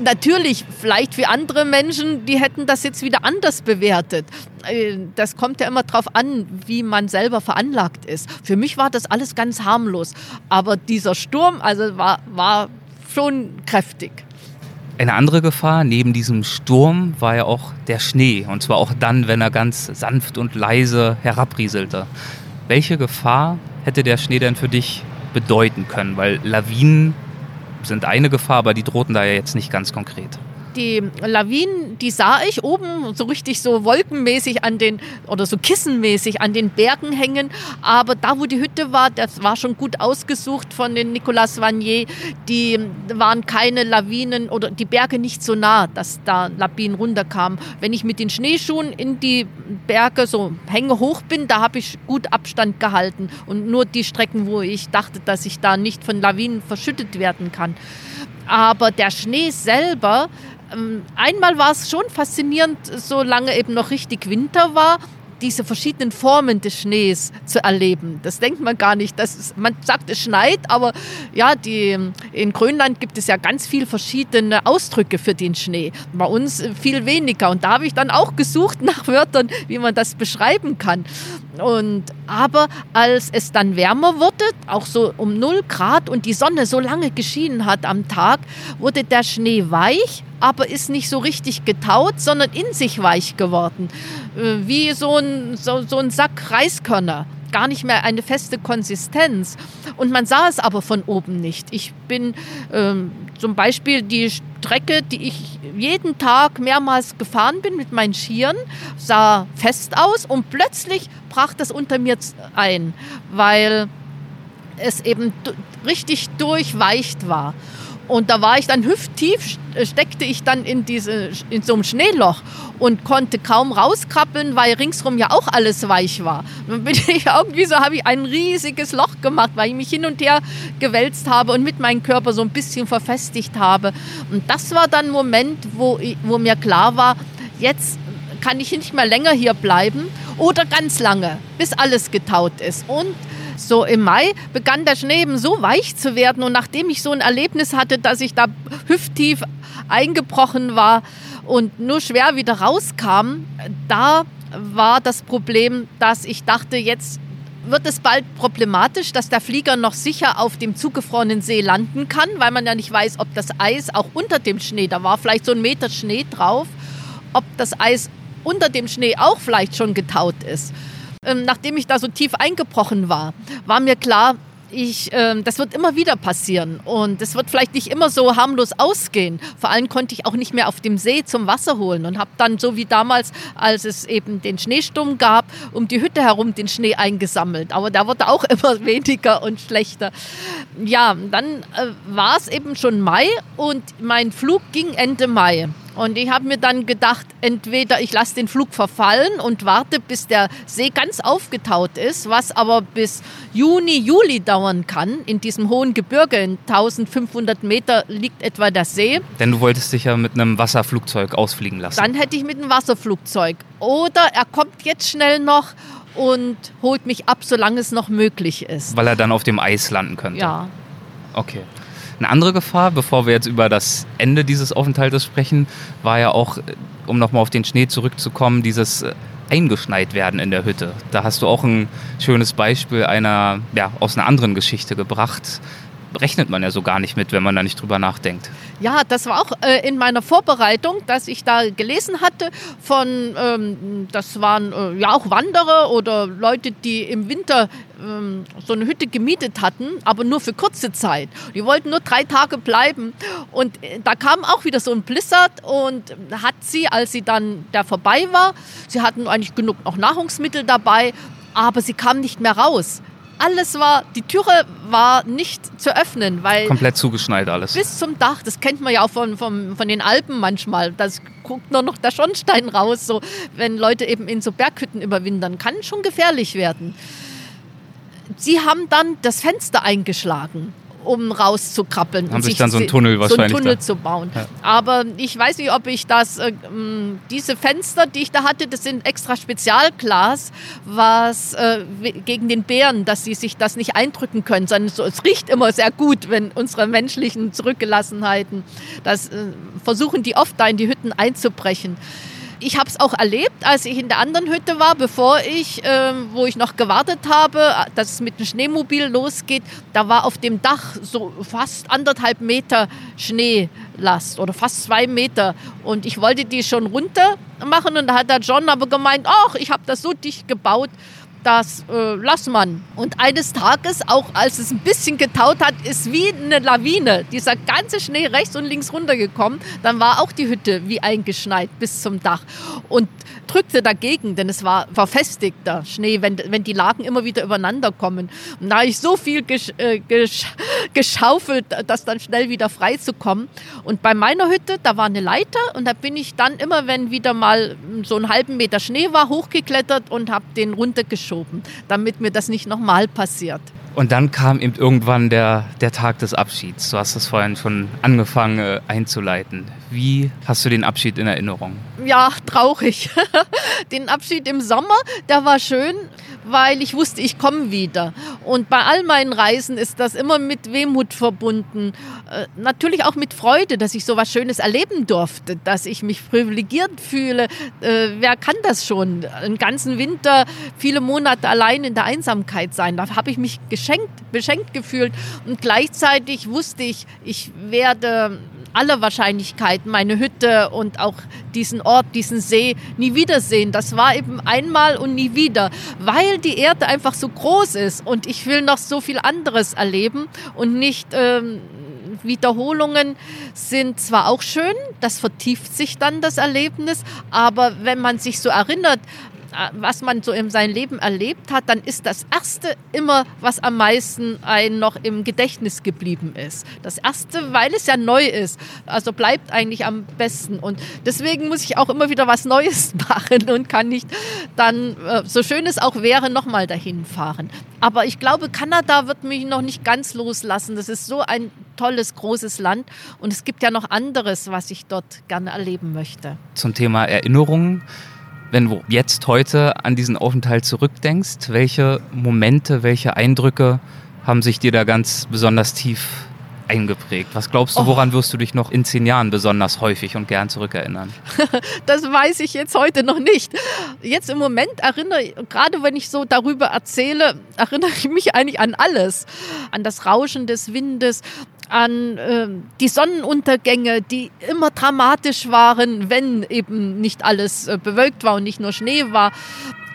Speaker 1: natürlich, vielleicht für andere Menschen, die hätten das jetzt wieder anders bewertet. Äh, das kommt ja immer darauf an, wie man selber veranlagt ist. Für mich war das alles ganz harmlos. Aber dieser Sturm, also war, war schon kräftig.
Speaker 2: Eine andere Gefahr neben diesem Sturm war ja auch der Schnee. Und zwar auch dann, wenn er ganz sanft und leise herabrieselte. Welche Gefahr hätte der Schnee denn für dich bedeuten können? Weil Lawinen sind eine Gefahr, aber die drohten da ja jetzt nicht ganz konkret
Speaker 1: die Lawinen, die sah ich oben so richtig so wolkenmäßig an den oder so kissenmäßig an den Bergen hängen. Aber da, wo die Hütte war, das war schon gut ausgesucht von den Nicolas Vanier. Die waren keine Lawinen oder die Berge nicht so nah, dass da Lawinen runterkamen. Wenn ich mit den Schneeschuhen in die Berge so hänge hoch bin, da habe ich gut Abstand gehalten und nur die Strecken, wo ich dachte, dass ich da nicht von Lawinen verschüttet werden kann. Aber der Schnee selber ähm, einmal war es schon faszinierend, solange eben noch richtig Winter war, diese verschiedenen Formen des Schnees zu erleben. Das denkt man gar nicht. Das ist, man sagt, es schneit, aber ja, die, in Grönland gibt es ja ganz viele verschiedene Ausdrücke für den Schnee. Bei uns viel weniger. Und da habe ich dann auch gesucht nach Wörtern, wie man das beschreiben kann. Und, aber als es dann wärmer wurde, auch so um 0 Grad und die Sonne so lange geschienen hat am Tag, wurde der Schnee weich, aber ist nicht so richtig getaut, sondern in sich weich geworden. Äh, wie so ein, so, so ein Sack Reiskörner gar nicht mehr eine feste Konsistenz. Und man sah es aber von oben nicht. Ich bin ähm, zum Beispiel die Strecke, die ich jeden Tag mehrmals gefahren bin mit meinen Skiern, sah fest aus und plötzlich brach das unter mir ein, weil es eben richtig durchweicht war. Und da war ich dann hüfttief, äh, steckte ich dann in, diese, in so einem Schneeloch und konnte kaum rauskrabbeln, weil ringsrum ja auch alles weich war. Dann bin ich irgendwie so, habe ich ein riesiges Loch gemacht, weil ich mich hin und her gewälzt habe und mit meinem Körper so ein bisschen verfestigt habe. Und das war dann ein Moment, wo, ich, wo mir klar war, jetzt kann ich nicht mehr länger hier bleiben oder ganz lange, bis alles getaut ist. Und so im Mai begann der Schnee eben so weich zu werden und nachdem ich so ein Erlebnis hatte, dass ich da hüfttief eingebrochen war und nur schwer wieder rauskam, da war das Problem, dass ich dachte, jetzt wird es bald problematisch, dass der Flieger noch sicher auf dem zugefrorenen See landen kann, weil man ja nicht weiß, ob das Eis auch unter dem Schnee, da war vielleicht so ein Meter Schnee drauf, ob das Eis unter dem Schnee auch vielleicht schon getaut ist. Ähm, nachdem ich da so tief eingebrochen war, war mir klar, ich, äh, das wird immer wieder passieren und es wird vielleicht nicht immer so harmlos ausgehen. Vor allem konnte ich auch nicht mehr auf dem See zum Wasser holen und habe dann so wie damals, als es eben den Schneesturm gab, um die Hütte herum den Schnee eingesammelt. Aber der wurde auch immer weniger und schlechter. Ja, dann äh, war es eben schon Mai und mein Flug ging Ende Mai. Und ich habe mir dann gedacht, entweder ich lasse den Flug verfallen und warte, bis der See ganz aufgetaut ist, was aber bis Juni, Juli dauern kann. In diesem hohen Gebirge, in 1500 Meter liegt etwa der See.
Speaker 2: Denn du wolltest dich ja mit einem Wasserflugzeug ausfliegen lassen.
Speaker 1: Dann hätte ich mit einem Wasserflugzeug. Oder er kommt jetzt schnell noch und holt mich ab, solange es noch möglich ist.
Speaker 2: Weil er dann auf dem Eis landen könnte.
Speaker 1: Ja.
Speaker 2: Okay. Eine andere Gefahr, bevor wir jetzt über das Ende dieses Aufenthaltes sprechen, war ja auch, um nochmal auf den Schnee zurückzukommen, dieses äh, eingeschneit werden in der Hütte. Da hast du auch ein schönes Beispiel einer, ja, aus einer anderen Geschichte gebracht, rechnet man ja so gar nicht mit, wenn man da nicht drüber nachdenkt.
Speaker 1: Ja, das war auch äh, in meiner Vorbereitung, dass ich da gelesen hatte von, ähm, das waren äh, ja auch Wanderer oder Leute, die im Winter ähm, so eine Hütte gemietet hatten, aber nur für kurze Zeit. Die wollten nur drei Tage bleiben und äh, da kam auch wieder so ein Blizzard und hat sie, als sie dann da vorbei war, sie hatten eigentlich genug noch Nahrungsmittel dabei, aber sie kam nicht mehr raus alles war, die Türe war nicht zu öffnen, weil.
Speaker 2: Komplett zugeschneit alles.
Speaker 1: Bis zum Dach, das kennt man ja auch von, von, von den Alpen manchmal. Das guckt nur noch der Schornstein raus, so, wenn Leute eben in so Berghütten überwintern. Kann schon gefährlich werden. Sie haben dann das Fenster eingeschlagen um rauszukrabbeln.
Speaker 2: Haben und sich dann so einen Tunnel wahrscheinlich.
Speaker 1: So einen Tunnel da. zu bauen. Ja. Aber ich weiß nicht, ob ich das, äh, diese Fenster, die ich da hatte, das sind extra Spezialglas, was äh, gegen den Bären, dass sie sich das nicht eindrücken können, sondern so, es riecht immer sehr gut, wenn unsere menschlichen Zurückgelassenheiten, das äh, versuchen die oft da in die Hütten einzubrechen ich habe es auch erlebt, als ich in der anderen Hütte war, bevor ich, äh, wo ich noch gewartet habe, dass es mit dem Schneemobil losgeht. Da war auf dem Dach so fast anderthalb Meter Schneelast oder fast zwei Meter. Und ich wollte die schon runter machen und da hat der John aber gemeint, ach, ich habe das so dicht gebaut das äh, lass man. Und eines Tages, auch als es ein bisschen getaut hat, ist wie eine Lawine dieser ganze Schnee rechts und links runtergekommen. Dann war auch die Hütte wie eingeschneit bis zum Dach und drückte dagegen, denn es war verfestigter Schnee, wenn, wenn die Lagen immer wieder übereinander kommen. Und da habe ich so viel gesch, äh, gesch, geschaufelt, das dann schnell wieder frei zu kommen. Und bei meiner Hütte, da war eine Leiter und da bin ich dann immer, wenn wieder mal so einen halben Meter Schnee war, hochgeklettert und habe den runtergeschoben geschoben, damit mir das nicht nochmal passiert.
Speaker 2: Und dann kam eben irgendwann der, der Tag des Abschieds. Du hast es vorhin schon angefangen äh, einzuleiten. Wie hast du den Abschied in Erinnerung?
Speaker 1: Ja, traurig. den Abschied im Sommer, der war schön weil ich wusste, ich komme wieder. Und bei all meinen Reisen ist das immer mit Wehmut verbunden. Äh, natürlich auch mit Freude, dass ich so was Schönes erleben durfte, dass ich mich privilegiert fühle. Äh, wer kann das schon? Einen ganzen Winter, viele Monate allein in der Einsamkeit sein. Da habe ich mich geschenkt, beschenkt gefühlt. Und gleichzeitig wusste ich, ich werde aller Wahrscheinlichkeit meine Hütte und auch diesen Ort, diesen See nie wiedersehen. Das war eben einmal und nie wieder, weil die Erde einfach so groß ist und ich will noch so viel anderes erleben und nicht ähm, Wiederholungen sind zwar auch schön, das vertieft sich dann das Erlebnis, aber wenn man sich so erinnert was man so in seinem Leben erlebt hat, dann ist das Erste immer, was am meisten ein noch im Gedächtnis geblieben ist. Das Erste, weil es ja neu ist. Also bleibt eigentlich am besten. Und deswegen muss ich auch immer wieder was Neues machen und kann nicht dann, äh, so schön es auch wäre, nochmal dahin fahren. Aber ich glaube, Kanada wird mich noch nicht ganz loslassen. Das ist so ein tolles, großes Land und es gibt ja noch anderes, was ich dort gerne erleben möchte.
Speaker 2: Zum Thema Erinnerungen. Wenn du jetzt heute an diesen Aufenthalt zurückdenkst, welche Momente, welche Eindrücke haben sich dir da ganz besonders tief eingeprägt? Was glaubst du, oh. woran wirst du dich noch in zehn Jahren besonders häufig und gern zurückerinnern?
Speaker 1: das weiß ich jetzt heute noch nicht. Jetzt im Moment erinnere, gerade wenn ich so darüber erzähle, erinnere ich mich eigentlich an alles. An das Rauschen des Windes, an äh, die Sonnenuntergänge, die immer dramatisch waren, wenn eben nicht alles äh, bewölkt war und nicht nur Schnee war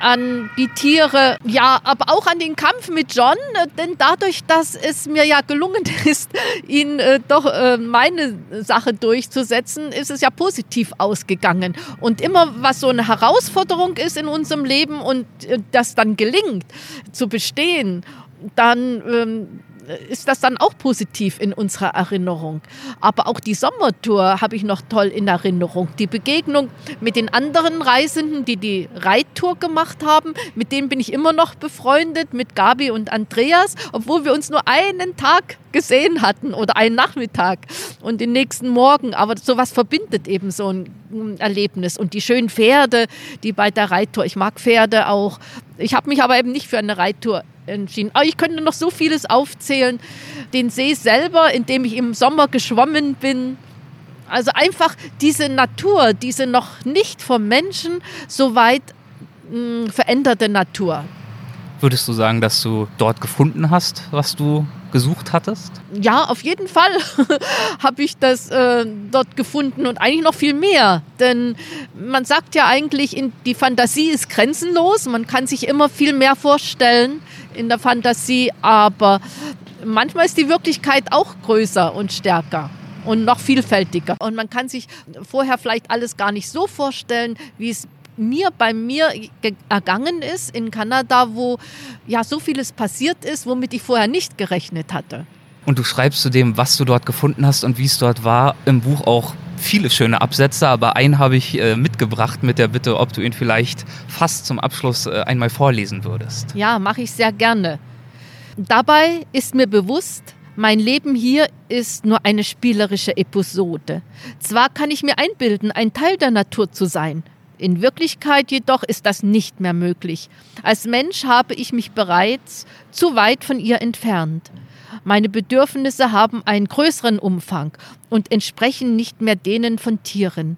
Speaker 1: an die Tiere, ja, aber auch an den Kampf mit John, äh, denn dadurch, dass es mir ja gelungen ist, ihn äh, doch äh, meine Sache durchzusetzen, ist es ja positiv ausgegangen. Und immer, was so eine Herausforderung ist in unserem Leben und äh, das dann gelingt zu bestehen, dann ähm, ist das dann auch positiv in unserer Erinnerung. Aber auch die Sommertour habe ich noch toll in Erinnerung. Die Begegnung mit den anderen Reisenden, die die Reittour gemacht haben, mit denen bin ich immer noch befreundet, mit Gabi und Andreas, obwohl wir uns nur einen Tag gesehen hatten oder einen Nachmittag und den nächsten Morgen. Aber sowas verbindet eben so ein Erlebnis. Und die schönen Pferde, die bei der Reittour, ich mag Pferde auch. Ich habe mich aber eben nicht für eine Reittour entschieden. Aber ich könnte noch so vieles aufzählen. Den See selber, in dem ich im Sommer geschwommen bin. Also einfach diese Natur, diese noch nicht vom Menschen so weit mh, hm, veränderte Natur.
Speaker 2: Würdest du sagen, dass du dort gefunden hast, was du gesucht hattest?
Speaker 1: Ja, auf jeden Fall habe ich das äh, dort gefunden und eigentlich noch viel mehr. Denn man sagt ja eigentlich, in, die Fantasie ist grenzenlos. Man kann sich immer viel mehr vorstellen in der Fantasie, aber manchmal ist die Wirklichkeit auch größer und stärker und noch vielfältiger. Und man kann sich vorher vielleicht alles gar nicht so vorstellen, wie es mir bei mir ergangen ist in Kanada, wo ja so vieles passiert ist, womit ich vorher nicht gerechnet hatte.
Speaker 2: Und du schreibst zu dem, was du dort gefunden hast und wie es dort war, im Buch auch viele schöne Absätze, aber einen habe ich äh, mitgebracht mit der Bitte, ob du ihn vielleicht fast zum Abschluss äh, einmal vorlesen würdest.
Speaker 1: Ja, mache ich sehr gerne. Dabei ist mir bewusst, mein Leben hier ist nur eine spielerische Episode. Zwar kann ich mir einbilden, ein Teil der Natur zu sein, in Wirklichkeit jedoch ist das nicht mehr möglich. Als Mensch habe ich mich bereits zu weit von ihr entfernt. Meine Bedürfnisse haben einen größeren Umfang und entsprechen nicht mehr denen von Tieren.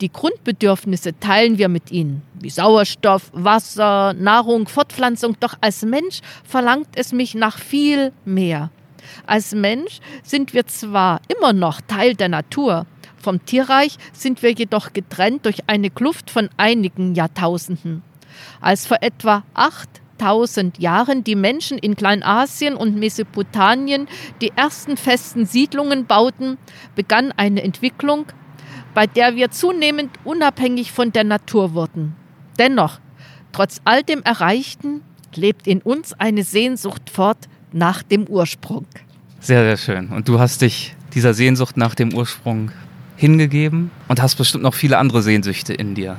Speaker 1: Die Grundbedürfnisse teilen wir mit ihnen, wie Sauerstoff, Wasser, Nahrung, Fortpflanzung, doch als Mensch verlangt es mich nach viel mehr. Als Mensch sind wir zwar immer noch Teil der Natur, vom Tierreich sind wir jedoch getrennt durch eine Kluft von einigen Jahrtausenden. Als vor etwa 8000 Jahren die Menschen in Kleinasien und Mesopotamien die ersten festen Siedlungen bauten, begann eine Entwicklung, bei der wir zunehmend unabhängig von der Natur wurden. Dennoch, trotz all dem Erreichten, lebt in uns eine Sehnsucht fort nach dem Ursprung.
Speaker 2: Sehr, sehr schön. Und du hast dich dieser Sehnsucht nach dem Ursprung hingegeben und hast bestimmt noch viele andere Sehnsüchte in dir.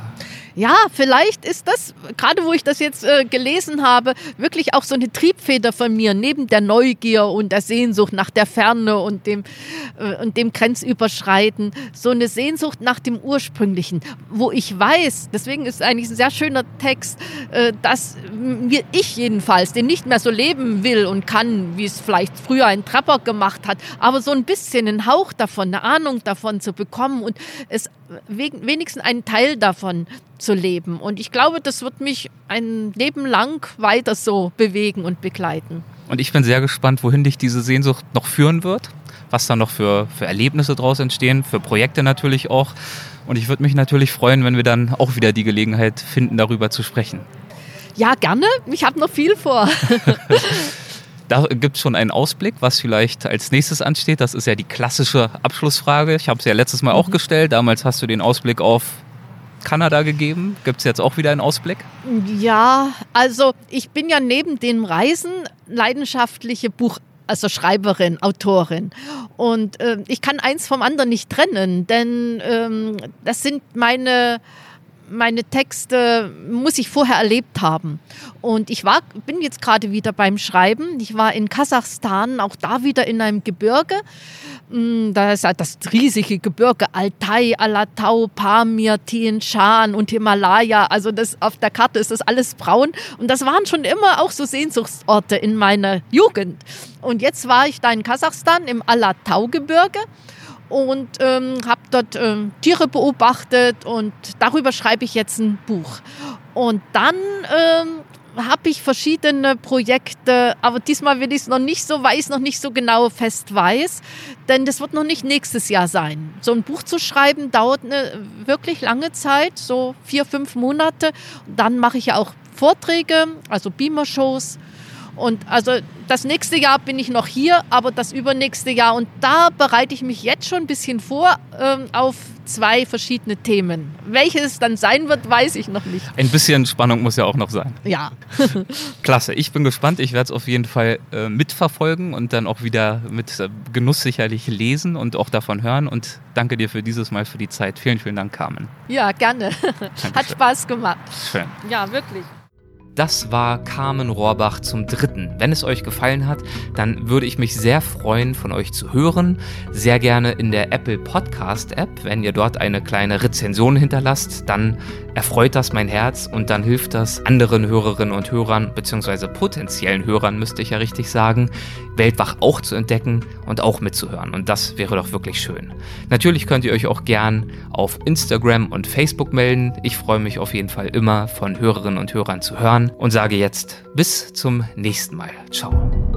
Speaker 1: Ja, vielleicht ist das, gerade wo ich das jetzt äh, gelesen habe, wirklich auch so eine Triebfeder von mir, neben der Neugier und der Sehnsucht nach der Ferne und dem, äh, und dem Grenzüberschreiten, so eine Sehnsucht nach dem Ursprünglichen, wo ich weiß, deswegen ist eigentlich ein sehr schöner Text, äh, dass mir ich jedenfalls den nicht mehr so leben will und kann, wie es vielleicht früher ein Trapper gemacht hat, aber so ein bisschen einen Hauch davon, eine Ahnung davon zu bekommen und es wenigstens einen Teil davon zu leben. Und ich glaube, das wird mich ein Leben lang weiter so bewegen und begleiten.
Speaker 2: Und ich bin sehr gespannt, wohin dich diese Sehnsucht noch führen wird, was da noch für, für Erlebnisse draus entstehen, für Projekte natürlich auch. Und ich würde mich natürlich freuen, wenn wir dann auch wieder die Gelegenheit finden, darüber zu sprechen.
Speaker 1: Ja, gerne. Ich habe noch viel vor.
Speaker 2: Da gibt es schon einen Ausblick, was vielleicht als nächstes ansteht. Das ist ja die klassische Abschlussfrage. Ich habe es ja letztes Mal mhm. auch gestellt. Damals hast du den Ausblick auf Kanada gegeben? Gibt es jetzt auch wieder einen Ausblick?
Speaker 1: Ja, also ich bin ja neben dem Reisen leidenschaftliche Buch also Schreiberin, Autorin. Und äh, ich kann eins vom anderen nicht trennen, denn ähm, das sind meine meine Texte muss ich vorher erlebt haben. Und ich war, bin jetzt gerade wieder beim Schreiben. Ich war in Kasachstan, auch da wieder in einem Gebirge. Mm, da ist halt das riesige Gebirge Altai, Alatau, Pamir, Tien Shan und Himalaya. Also das, auf der Karte ist das alles braun. Und das waren schon immer auch so Sehnsuchtsorte in meiner Jugend. Und jetzt war ich da in Kasachstan im Alatau-Gebirge und ähm, habe dort ähm, Tiere beobachtet und darüber schreibe ich jetzt ein Buch. Und dann ähm, habe ich verschiedene Projekte, aber diesmal will ich es noch nicht so weiß, noch nicht so genau fest weiß, denn das wird noch nicht nächstes Jahr sein. So ein Buch zu schreiben dauert eine wirklich lange Zeit, so vier, fünf Monate. Dann mache ich ja auch Vorträge, also Beamer-Shows und also das nächste Jahr bin ich noch hier, aber das übernächste Jahr. Und da bereite ich mich jetzt schon ein bisschen vor ähm, auf zwei verschiedene Themen. Welches es dann sein wird, weiß ich noch nicht.
Speaker 2: Ein bisschen Spannung muss ja auch noch sein.
Speaker 1: Ja.
Speaker 2: Klasse, ich bin gespannt. Ich werde es auf jeden Fall äh, mitverfolgen und dann auch wieder mit äh, Genuss sicherlich lesen und auch davon hören. Und danke dir für dieses Mal für die Zeit. Vielen, vielen Dank, Carmen.
Speaker 1: Ja, gerne. Hat Spaß gemacht.
Speaker 2: Schön.
Speaker 1: Ja, wirklich.
Speaker 2: Das war Carmen Rohrbach zum dritten. Wenn es euch gefallen hat, dann würde ich mich sehr freuen, von euch zu hören. Sehr gerne in der Apple Podcast App. Wenn ihr dort eine kleine Rezension hinterlasst, dann erfreut das mein Herz und dann hilft das anderen Hörerinnen und Hörern, beziehungsweise potenziellen Hörern, müsste ich ja richtig sagen, Weltwach auch zu entdecken und auch mitzuhören. Und das wäre doch wirklich schön. Natürlich könnt ihr euch auch gern auf Instagram und Facebook melden. Ich freue mich auf jeden Fall immer von Hörerinnen und Hörern zu hören und sage jetzt bis zum nächsten Mal. Ciao.